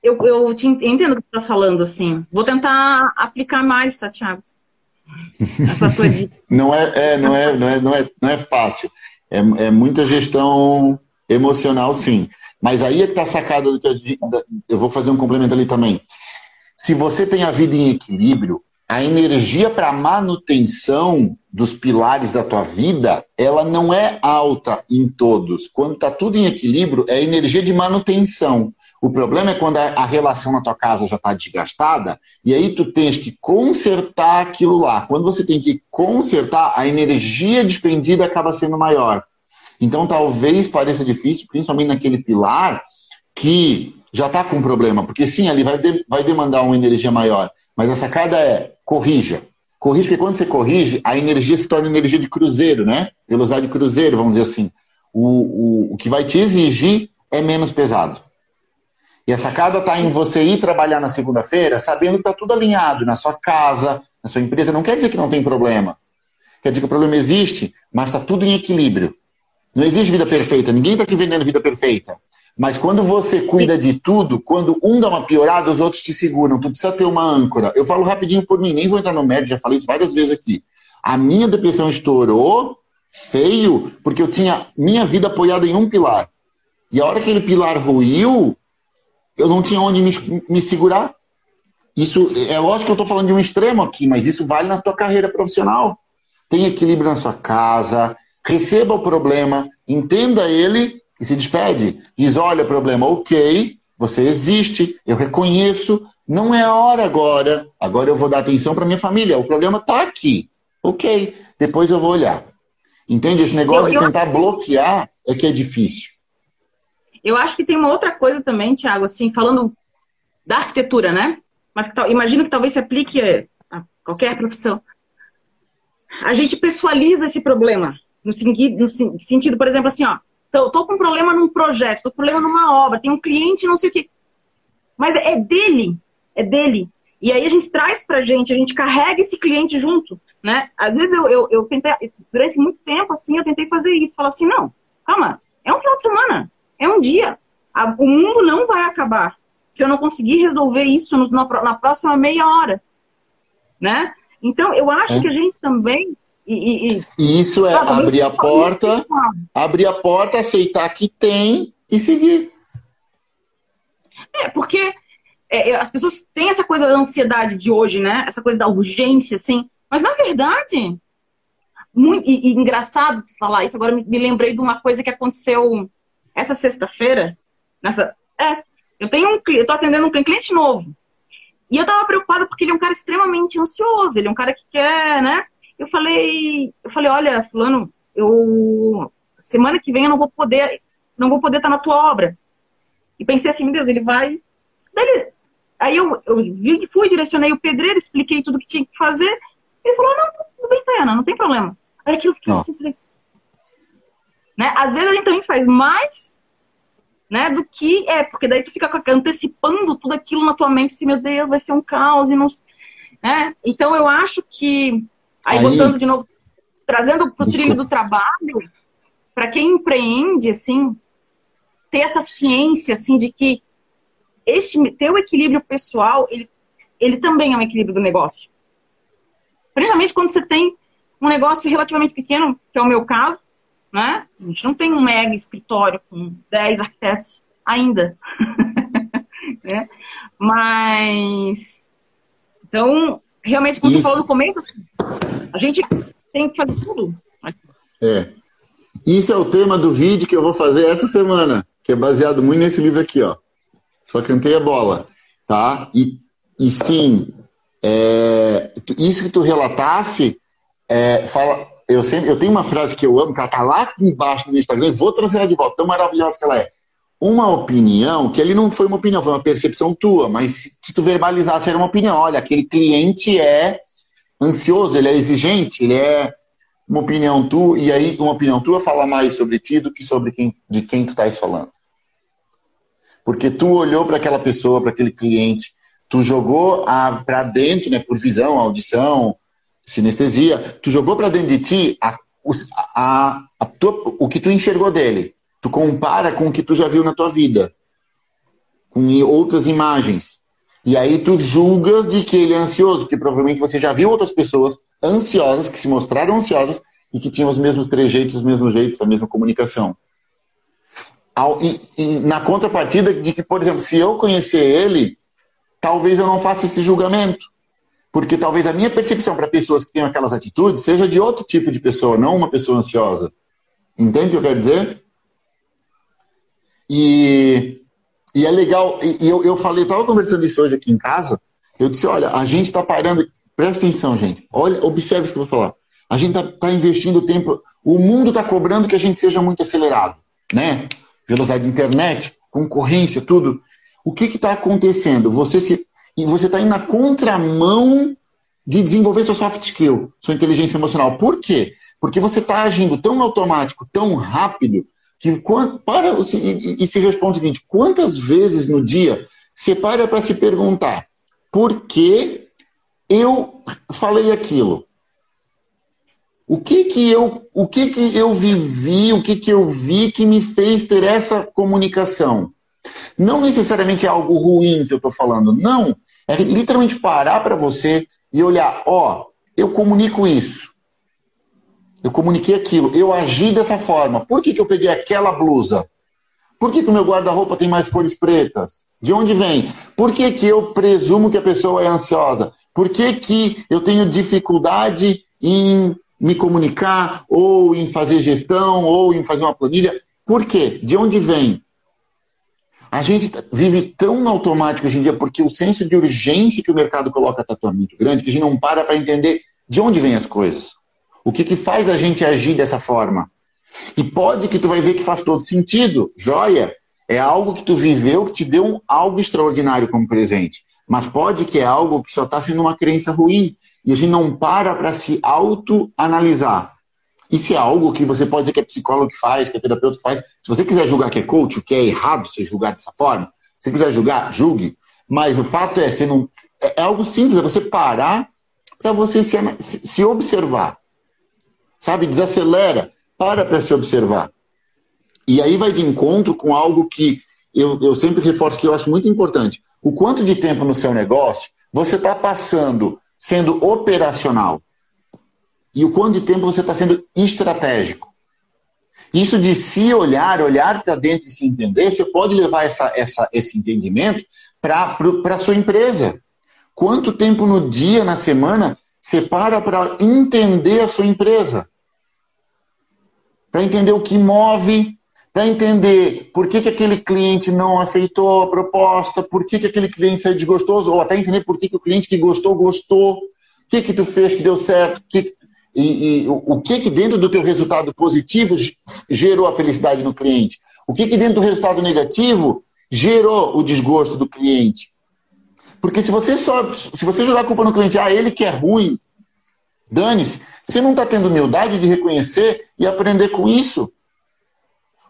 S2: Eu, eu, eu te entendo o que você está falando, assim. Vou tentar aplicar mais, tá, Thiago?
S1: Essa tua dica. não, é, é, não, é, não, é, não, é, não é fácil. É, é muita gestão emocional, sim. Mas aí é que está a sacada do que eu, eu vou fazer um complemento ali também. Se você tem a vida em equilíbrio, a energia para manutenção dos pilares da tua vida, ela não é alta em todos. Quando está tudo em equilíbrio, é energia de manutenção. O problema é quando a relação na tua casa já está desgastada e aí tu tens que consertar aquilo lá. Quando você tem que consertar, a energia despendida acaba sendo maior. Então talvez pareça difícil, principalmente naquele pilar que já está com problema, porque sim, ali vai, de, vai demandar uma energia maior. Mas a sacada é corrija. Corrige, porque quando você corrige, a energia se torna energia de cruzeiro, né? Velocidade de cruzeiro, vamos dizer assim. O, o, o que vai te exigir é menos pesado. E a sacada está em você ir trabalhar na segunda-feira sabendo que está tudo alinhado na sua casa, na sua empresa. Não quer dizer que não tem problema. Quer dizer que o problema existe, mas está tudo em equilíbrio. Não existe vida perfeita. Ninguém está aqui vendendo vida perfeita. Mas quando você cuida de tudo, quando um dá uma piorada, os outros te seguram. Tu precisa ter uma âncora. Eu falo rapidinho por mim, nem vou entrar no médico, já falei isso várias vezes aqui. A minha depressão estourou feio porque eu tinha minha vida apoiada em um pilar. E a hora que aquele pilar ruiu, eu não tinha onde me, me segurar. Isso é lógico que eu estou falando de um extremo aqui, mas isso vale na tua carreira profissional. Tem equilíbrio na sua casa, receba o problema, entenda ele e se despede. Diz: olha, problema, ok, você existe, eu reconheço, não é a hora agora. Agora eu vou dar atenção para minha família. O problema está aqui. Ok, depois eu vou olhar. Entende? Esse negócio eu, eu... de tentar bloquear é que é difícil.
S2: Eu acho que tem uma outra coisa também, Tiago, assim, falando da arquitetura, né? Mas que, imagino que talvez se aplique a qualquer profissão. A gente pessoaliza esse problema. No, no sentido, por exemplo, assim, ó, tô, tô com um problema num projeto, tô com problema numa obra, tem um cliente, não sei o quê. Mas é dele, é dele. E aí a gente traz pra gente, a gente carrega esse cliente junto, né? Às vezes eu, eu, eu tentei, durante muito tempo, assim, eu tentei fazer isso. Falar assim, não, calma, é um final de semana, é um dia. O mundo não vai acabar se eu não conseguir resolver isso na, próxima meia hora, né? Então, eu acho é. que a gente também
S1: e, e, e isso é abrir a porta, abrir a porta, aceitar que tem e seguir.
S2: É, porque é, as pessoas têm essa coisa da ansiedade de hoje, né? Essa coisa da urgência, assim. Mas na verdade, muito e, e engraçado falar isso. Agora me, me lembrei de uma coisa que aconteceu essa sexta-feira. Nessa, é, eu tenho um, eu tô atendendo um cliente novo. E eu tava preocupada porque ele é um cara extremamente ansioso. Ele é um cara que quer, né? Eu falei, eu falei, olha, fulano, eu semana que vem eu não vou poder, não vou poder estar na tua obra. E pensei assim, meu Deus, ele vai. Ele... Aí eu, eu fui, direcionei o pedreiro, expliquei tudo que tinha que fazer. Ele falou, não, tudo bem, Tayana, não tem problema. Aí aquilo ficou assim, falei, né? Às vezes a gente também faz mais né, do que é, porque daí tu fica antecipando tudo aquilo na tua mente, assim, meu Deus, vai ser um caos e não. Né? Então eu acho que Aí, Aí botando de novo, trazendo para o trilho do trabalho, para quem empreende, assim, ter essa ciência, assim, de que este teu equilíbrio pessoal, ele, ele também é um equilíbrio do negócio. Principalmente quando você tem um negócio relativamente pequeno, que é o meu caso, né? A gente não tem um mega escritório com 10 arquitetos ainda. né? Mas, então, realmente, como Isso. você falou no começo, a gente tem que fazer tudo.
S1: É. Isso é o tema do vídeo que eu vou fazer essa semana, que é baseado muito nesse livro aqui, ó. Só cantei a bola, tá? E, e sim, é, isso que tu relatasse, é, fala, eu sempre, eu tenho uma frase que eu amo, que ela tá lá embaixo no Instagram, e vou trazer ela de volta, tão maravilhosa que ela é. Uma opinião, que ali não foi uma opinião, foi uma percepção tua, mas se tu verbalizasse era uma opinião. Olha, aquele cliente é ansioso, ele é exigente, ele é uma opinião tua, e aí uma opinião tua fala mais sobre ti do que sobre quem, de quem tu estás falando. Porque tu olhou para aquela pessoa, para aquele cliente, tu jogou para dentro, né, por visão, audição, sinestesia, tu jogou para dentro de ti a, a, a tua, o que tu enxergou dele. Tu compara com o que tu já viu na tua vida, com outras imagens. E aí tu julgas de que ele é ansioso, porque provavelmente você já viu outras pessoas ansiosas, que se mostraram ansiosas e que tinham os mesmos trejeitos, os mesmos jeitos, a mesma comunicação. Na contrapartida de que, por exemplo, se eu conhecer ele, talvez eu não faça esse julgamento. Porque talvez a minha percepção para pessoas que têm aquelas atitudes seja de outro tipo de pessoa, não uma pessoa ansiosa. Entende o que eu quero dizer? E, e é legal, e eu, eu falei, estava conversando isso hoje aqui em casa, eu disse, olha, a gente está parando, presta atenção, gente, olha, observe o que eu vou falar. A gente está tá investindo tempo, o mundo está cobrando que a gente seja muito acelerado, né? Velocidade de internet, concorrência, tudo. O que está acontecendo? Você se e você está indo na contramão de desenvolver seu soft skill, sua inteligência emocional. Por quê? Porque você está agindo tão automático, tão rápido, que para e, e se responde o seguinte: quantas vezes no dia você para para se perguntar por que eu falei aquilo? O que que eu, o que que eu vivi, o que que eu vi que me fez ter essa comunicação? Não necessariamente é algo ruim que eu estou falando, não. É literalmente parar para você e olhar, ó, eu comunico isso. Eu comuniquei aquilo, eu agi dessa forma. Por que, que eu peguei aquela blusa? Por que, que o meu guarda-roupa tem mais cores pretas? De onde vem? Por que, que eu presumo que a pessoa é ansiosa? Por que, que eu tenho dificuldade em me comunicar, ou em fazer gestão, ou em fazer uma planilha? Por quê? De onde vem? A gente vive tão no automático hoje em dia porque o senso de urgência que o mercado coloca está tão muito grande que a gente não para para entender de onde vêm as coisas. O que, que faz a gente agir dessa forma? E pode que tu vai ver que faz todo sentido. Joia, é algo que tu viveu que te deu um, algo extraordinário como presente. Mas pode que é algo que só está sendo uma crença ruim. E a gente não para para se autoanalisar. Isso é algo que você pode dizer que é psicólogo que faz, que é terapeuta que faz. Se você quiser julgar que é coach, o que é errado você julgar dessa forma, se quiser julgar, julgue. Mas o fato é, você não, é algo simples, é você parar para você se, se observar. Sabe? Desacelera, para para se observar. E aí vai de encontro com algo que eu, eu sempre reforço que eu acho muito importante. O quanto de tempo no seu negócio você está passando sendo operacional e o quanto de tempo você está sendo estratégico. Isso de se olhar, olhar para dentro e se entender, você pode levar essa, essa, esse entendimento para a sua empresa. Quanto tempo no dia, na semana, você para para entender a sua empresa? Para entender o que move, para entender por que, que aquele cliente não aceitou a proposta, por que, que aquele cliente saiu desgostoso, ou até entender por que, que o cliente que gostou, gostou, o que, que tu fez que deu certo, que, e, e, o que, que dentro do teu resultado positivo gerou a felicidade no cliente, o que, que dentro do resultado negativo gerou o desgosto do cliente. Porque se você só, se você jogar a culpa no cliente, ah, ele que é ruim, Dane-se. Você não está tendo humildade de reconhecer e aprender com isso.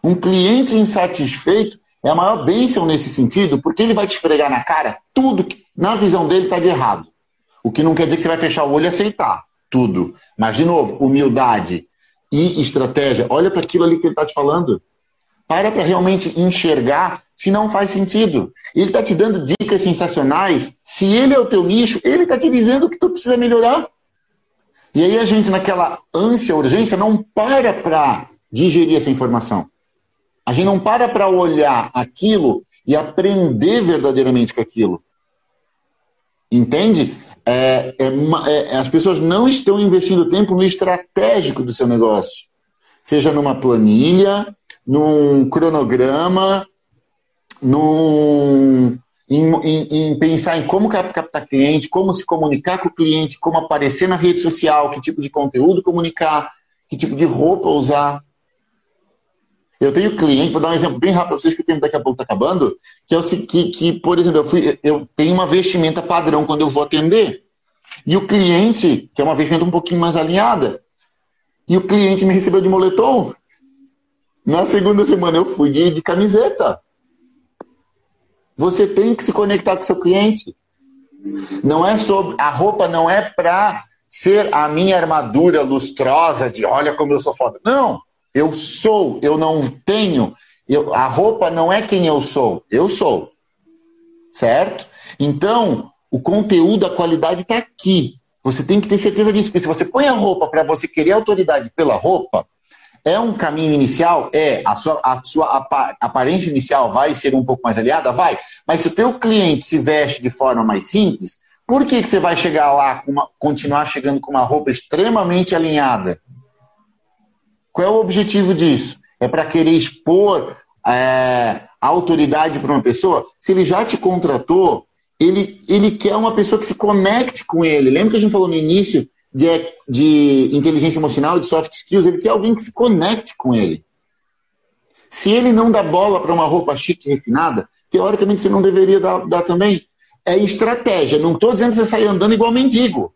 S1: Um cliente insatisfeito é a maior bênção nesse sentido, porque ele vai te esfregar na cara tudo que, na visão dele, está de errado. O que não quer dizer que você vai fechar o olho e aceitar tudo. Mas, de novo, humildade e estratégia. Olha para aquilo ali que ele está te falando. Para para realmente enxergar se não faz sentido. Ele está te dando dicas sensacionais. Se ele é o teu nicho, ele está te dizendo que tu precisa melhorar. E aí a gente, naquela ânsia, urgência, não para para digerir essa informação. A gente não para para olhar aquilo e aprender verdadeiramente com aquilo. Entende? É, é, é, as pessoas não estão investindo tempo no estratégico do seu negócio. Seja numa planilha, num cronograma, num, em, em, em, pensar em como captar cliente, como se comunicar com o cliente, como aparecer na rede social, que tipo de conteúdo comunicar, que tipo de roupa usar. Eu tenho cliente, vou dar um exemplo bem rápido para vocês que o tempo daqui a pouco está acabando, que é o que, que por exemplo, eu, fui, eu tenho uma vestimenta padrão quando eu vou atender. E o cliente, que é uma vestimenta um pouquinho mais alinhada, e o cliente me recebeu de moletom. Na segunda semana eu fui de, de camiseta. Você tem que se conectar com seu cliente. Não é sobre. A roupa não é para ser a minha armadura lustrosa de olha como eu sou foda. Não. Eu sou, eu não tenho. Eu, a roupa não é quem eu sou. Eu sou. Certo? Então, o conteúdo, a qualidade está aqui. Você tem que ter certeza disso. Porque se você põe a roupa para você querer autoridade pela roupa, é um caminho inicial? É. A sua, a sua aparência inicial vai ser um pouco mais aliada? Vai. Mas se o teu cliente se veste de forma mais simples, por que, que você vai chegar lá, uma, continuar chegando com uma roupa extremamente alinhada? Qual é o objetivo disso? É para querer expor é, a autoridade para uma pessoa? Se ele já te contratou, ele, ele quer uma pessoa que se conecte com ele. Lembra que a gente falou no início de, de inteligência emocional, de soft skills? Ele quer alguém que se conecte com ele. Se ele não dá bola para uma roupa chique e refinada, teoricamente você não deveria dar, dar também. É estratégia. Não estou dizendo que você sair andando igual mendigo.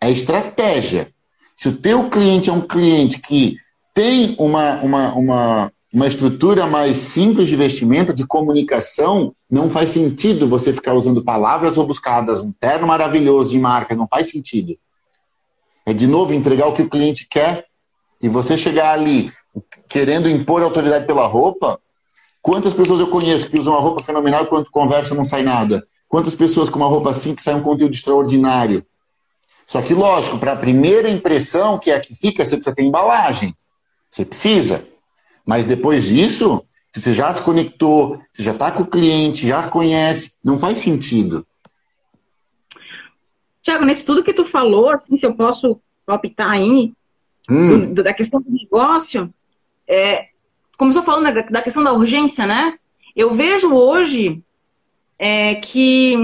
S1: É estratégia. Se o teu cliente é um cliente que tem uma, uma, uma, uma estrutura mais simples de vestimenta, de comunicação, não faz sentido você ficar usando palavras rebuscadas, um terno maravilhoso de marca, não faz sentido. É de novo entregar o que o cliente quer e você chegar ali querendo impor autoridade pela roupa. Quantas pessoas eu conheço que usam uma roupa fenomenal quando conversa não sai nada? Quantas pessoas com uma roupa assim que sai um conteúdo extraordinário? Só que, lógico, para a primeira impressão, que é a que fica, você precisa ter embalagem. Você precisa. Mas depois disso, se você já se conectou, você já está com o cliente, já conhece, não faz sentido.
S2: Tiago, nesse tudo que tu falou, assim, se eu posso optar aí, hum. do, da questão do negócio, é, como eu falando da, da, questão da urgência, né? Eu vejo hoje é, que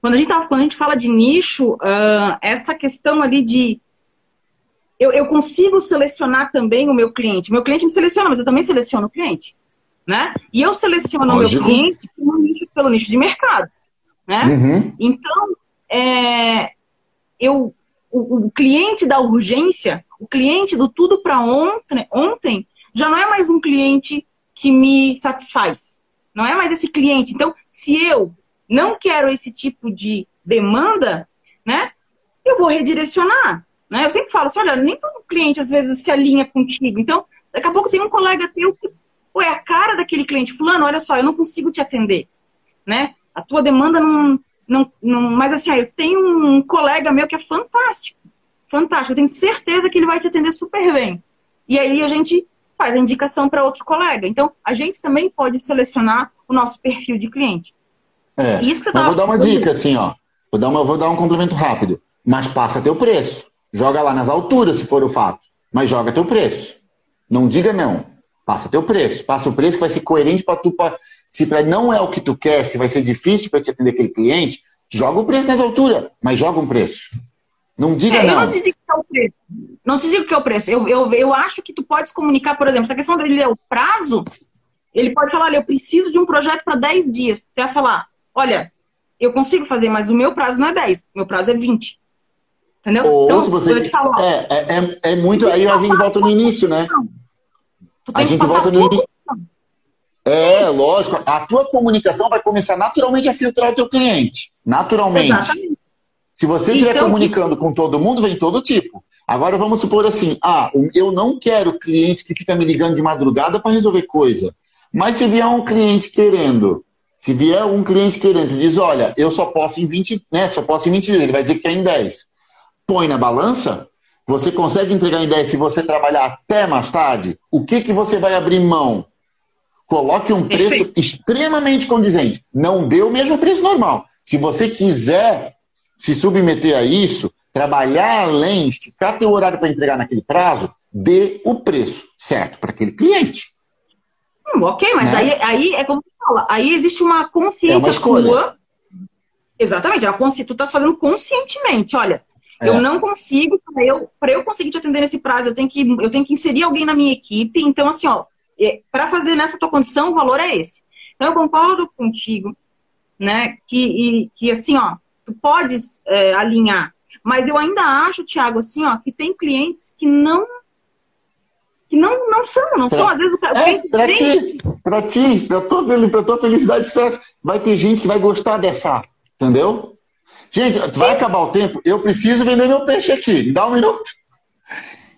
S2: quando a, gente tá, quando a gente fala de nicho, uh, essa questão ali de eu, eu consigo selecionar também o meu cliente. Meu cliente me seleciona, mas eu também seleciono o cliente. Né? E eu seleciono o meu cliente pelo nicho, pelo nicho de mercado. Né? Uhum. Então, é, eu, o, o, cliente da urgência, o cliente do tudo para ontem, ontem, já não é mais um cliente que me satisfaz. Não é mais esse cliente. Então, se eu não quero esse tipo de demanda, né, eu vou redirecionar. Né? Eu sempre falo assim, olha, nem todo cliente às vezes se alinha contigo. Então, daqui a pouco tem um colega teu que é a cara daquele cliente. Fulano, olha só, eu não consigo te atender. Né? A tua demanda não, não, não... Mas assim, ó, eu tenho um colega meu que é fantástico. Fantástico. Eu tenho certeza que ele vai te atender super bem. E aí a gente faz a indicação para outro colega. Então, a gente também pode selecionar o nosso perfil de cliente.
S1: É, Isso que você mas vou dar uma dica, assim, ó. Vou dar, uma, vou dar um complemento rápido. Mas passa teu preço. Joga lá nas alturas, se for o fato. Mas joga teu preço. Não diga não. Passa teu preço. Passa o preço que vai ser coerente para tu. Pra, se pra, não é o que tu quer, se vai ser difícil para te atender aquele cliente, joga o preço nas alturas. Mas joga um preço. Não diga é, não.
S2: Eu não te digo que é o preço. Não te digo que é o preço. Eu, eu, eu acho que tu podes comunicar, por exemplo, essa questão dele é o prazo. Ele pode falar, olha, eu preciso de um projeto para 10 dias. Você vai falar, olha, eu consigo fazer, mas o meu prazo não é 10, meu prazo é 20. Entendeu?
S1: Ou então, se você. É, é, é, é muito. Aí a gente volta no início, né? A gente volta no início. É, lógico. A tua comunicação vai começar naturalmente a filtrar o teu cliente. Naturalmente. Exatamente. Se você estiver então, comunicando com todo mundo, vem todo tipo. Agora vamos supor assim: ah, eu não quero cliente que fica me ligando de madrugada para resolver coisa. Mas se vier um cliente querendo, se vier um cliente querendo, diz: olha, eu só posso em 20, né? Só posso em 20 dias, ele vai dizer que quer em 10 põe na balança, você consegue entregar em 10 se você trabalhar até mais tarde? O que, que você vai abrir mão? Coloque um preço extremamente condizente. Não dê o mesmo preço normal. Se você quiser se submeter a isso, trabalhar além, esticar teu horário para entregar naquele prazo, dê o preço certo para aquele cliente.
S2: Hum, ok, mas né? aí, aí é como você fala, aí existe uma consciência é
S1: escolha.
S2: Exatamente, consci... tu estás fazendo conscientemente. Olha, É. Eu não consigo, para eu, eu conseguir te atender nesse prazo, eu tenho, que, eu tenho que inserir alguém na minha equipe. Então, assim, ó, é, para fazer nessa tua condição, o valor é esse. Então, eu concordo contigo, né? Que, e, que assim, ó, tu podes é, alinhar. Mas eu ainda acho, Thiago, assim, ó, que tem clientes que não que não, não são, não pra, são. Às vezes o cara.
S1: É, pra ti, pra ti, pra tua, pra tua felicidade e sucesso. Vai ter gente que vai gostar dessa, entendeu? Gente, vai acabar o tempo. Eu preciso vender meu peixe aqui. Me dá um minuto.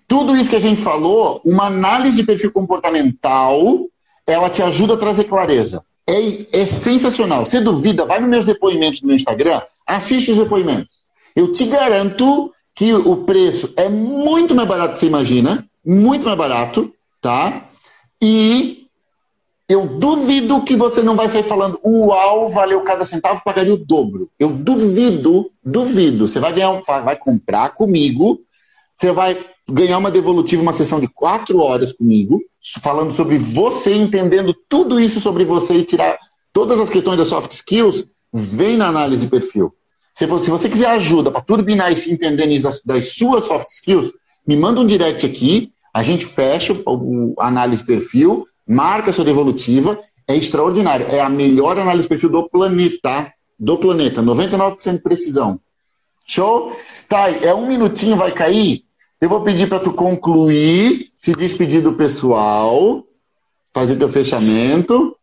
S1: Tudo isso que a gente falou, uma análise de perfil comportamental, ela te ajuda a trazer clareza. É, é sensacional. Você duvida, vai nos meus depoimentos no Instagram, assiste os depoimentos. Eu te garanto que o preço é muito mais barato do que você imagina muito mais barato, tá? E eu duvido que você não vai sair falando, uau, valeu cada centavo, pagaria o dobro. Eu duvido, duvido. Você vai ganhar, vai comprar comigo, você vai ganhar uma devolutiva, uma sessão de quatro horas comigo, falando sobre você, entendendo tudo isso sobre você e tirar todas as questões das soft skills, vem na análise de perfil. Se você, se você quiser ajuda para turbinar e se entender das, das suas soft skills, me manda um direct aqui, a gente fecha o, o análise perfil, marca sua devolutiva, é extraordinário. É a melhor análise perfil do planeta. Do planeta, 99% de precisão. Show? Tá, é um minutinho, vai cair. Eu vou pedir para tu concluir, se despedir do pessoal, fazer teu fechamento.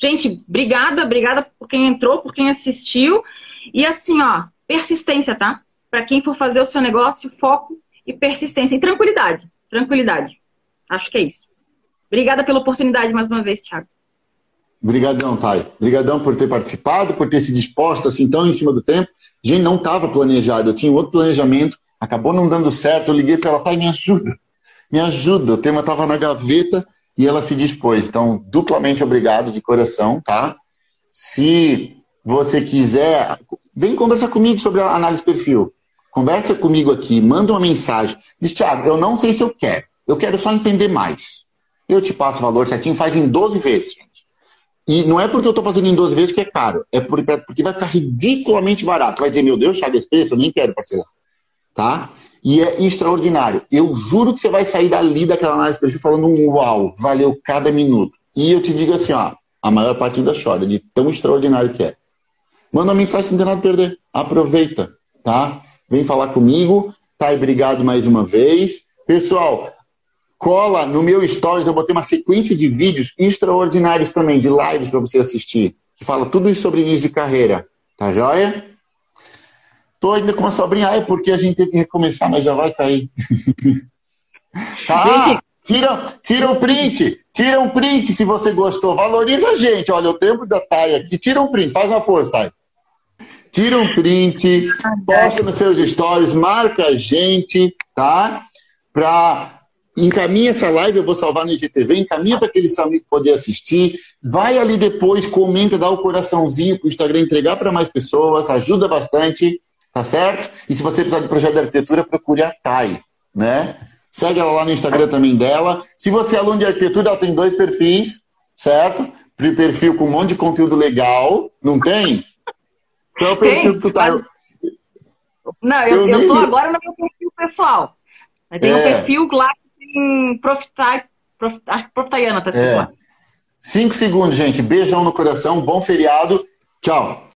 S2: Gente, obrigada, obrigada por quem entrou, por quem assistiu. E assim, ó, persistência, tá? Para quem for fazer o seu negócio, foco e persistência e tranquilidade tranquilidade. Acho que é isso. Obrigada pela oportunidade mais uma vez, Thiago.
S1: Obrigadão, Thay. Obrigadão por ter participado, por ter se disposto assim tão em cima do tempo. Gente, não estava planejado, eu tinha outro planejamento, acabou não dando certo, eu liguei para ela, Thay, me ajuda, me ajuda. O tema estava na gaveta e ela se dispôs. Então, duplamente obrigado de coração, tá? Se você quiser, vem conversar comigo sobre a análise perfil. Conversa comigo aqui, manda uma mensagem. Diz, Thiago, eu não sei se eu quero. Eu quero só entender mais. Eu te passo o valor certinho, faz em 12 vezes, gente. E não é porque eu estou fazendo em 12 vezes que é caro. É porque vai ficar ridiculamente barato. Vai dizer, meu Deus, Thiago, esse preço eu nem quero parcelar. Tá? E é extraordinário. Eu juro que você vai sair dali daquela análise perfil falando um uau, valeu cada minuto. E eu te digo assim, ó, a maior parte ainda chora, de tão extraordinário que é. Manda uma mensagem sem ter nada a perder. Aproveita, tá? Vem falar comigo. Tá, obrigado mais uma vez. Pessoal, cola no meu stories, eu botei uma sequência de vídeos extraordinários também, de lives para você assistir, que fala tudo isso sobre início de carreira. Tá joia? Tô ainda com uma sobrinha, é porque a gente tem que recomeçar, mas já vai cair. tá? Gente... Tira, tira o print, tira um print se você gostou. Valoriza a gente. Olha, o tempo da Thay aqui. Tira um print, faz uma pose, Thay tira um print, posta nos seus stories, marca a gente, tá? Pra encaminha essa live, eu vou salvar no IGTV, encaminha para aquele seu amigo poder assistir, vai ali depois, comenta, dá o coraçãozinho para o Instagram entregar para mais pessoas, ajuda bastante, tá certo? E se você precisar de projeto de arquitetura, procure a Thay, né? Segue ela lá no Instagram também dela. Se você é aluno de arquitetura, ela tem dois perfis, certo? Perfil com um monte de conteúdo legal, não tem?
S2: Qual é o perfil que tu tá? Não, eu, eu, eu tô agora no meu perfil pessoal. Tem é. um perfil lá que tem Profitai, Prof, acho que Profitaiana, tá escrito é. lá.
S1: Cinco segundos, gente. Beijão no coração, bom feriado. Tchau.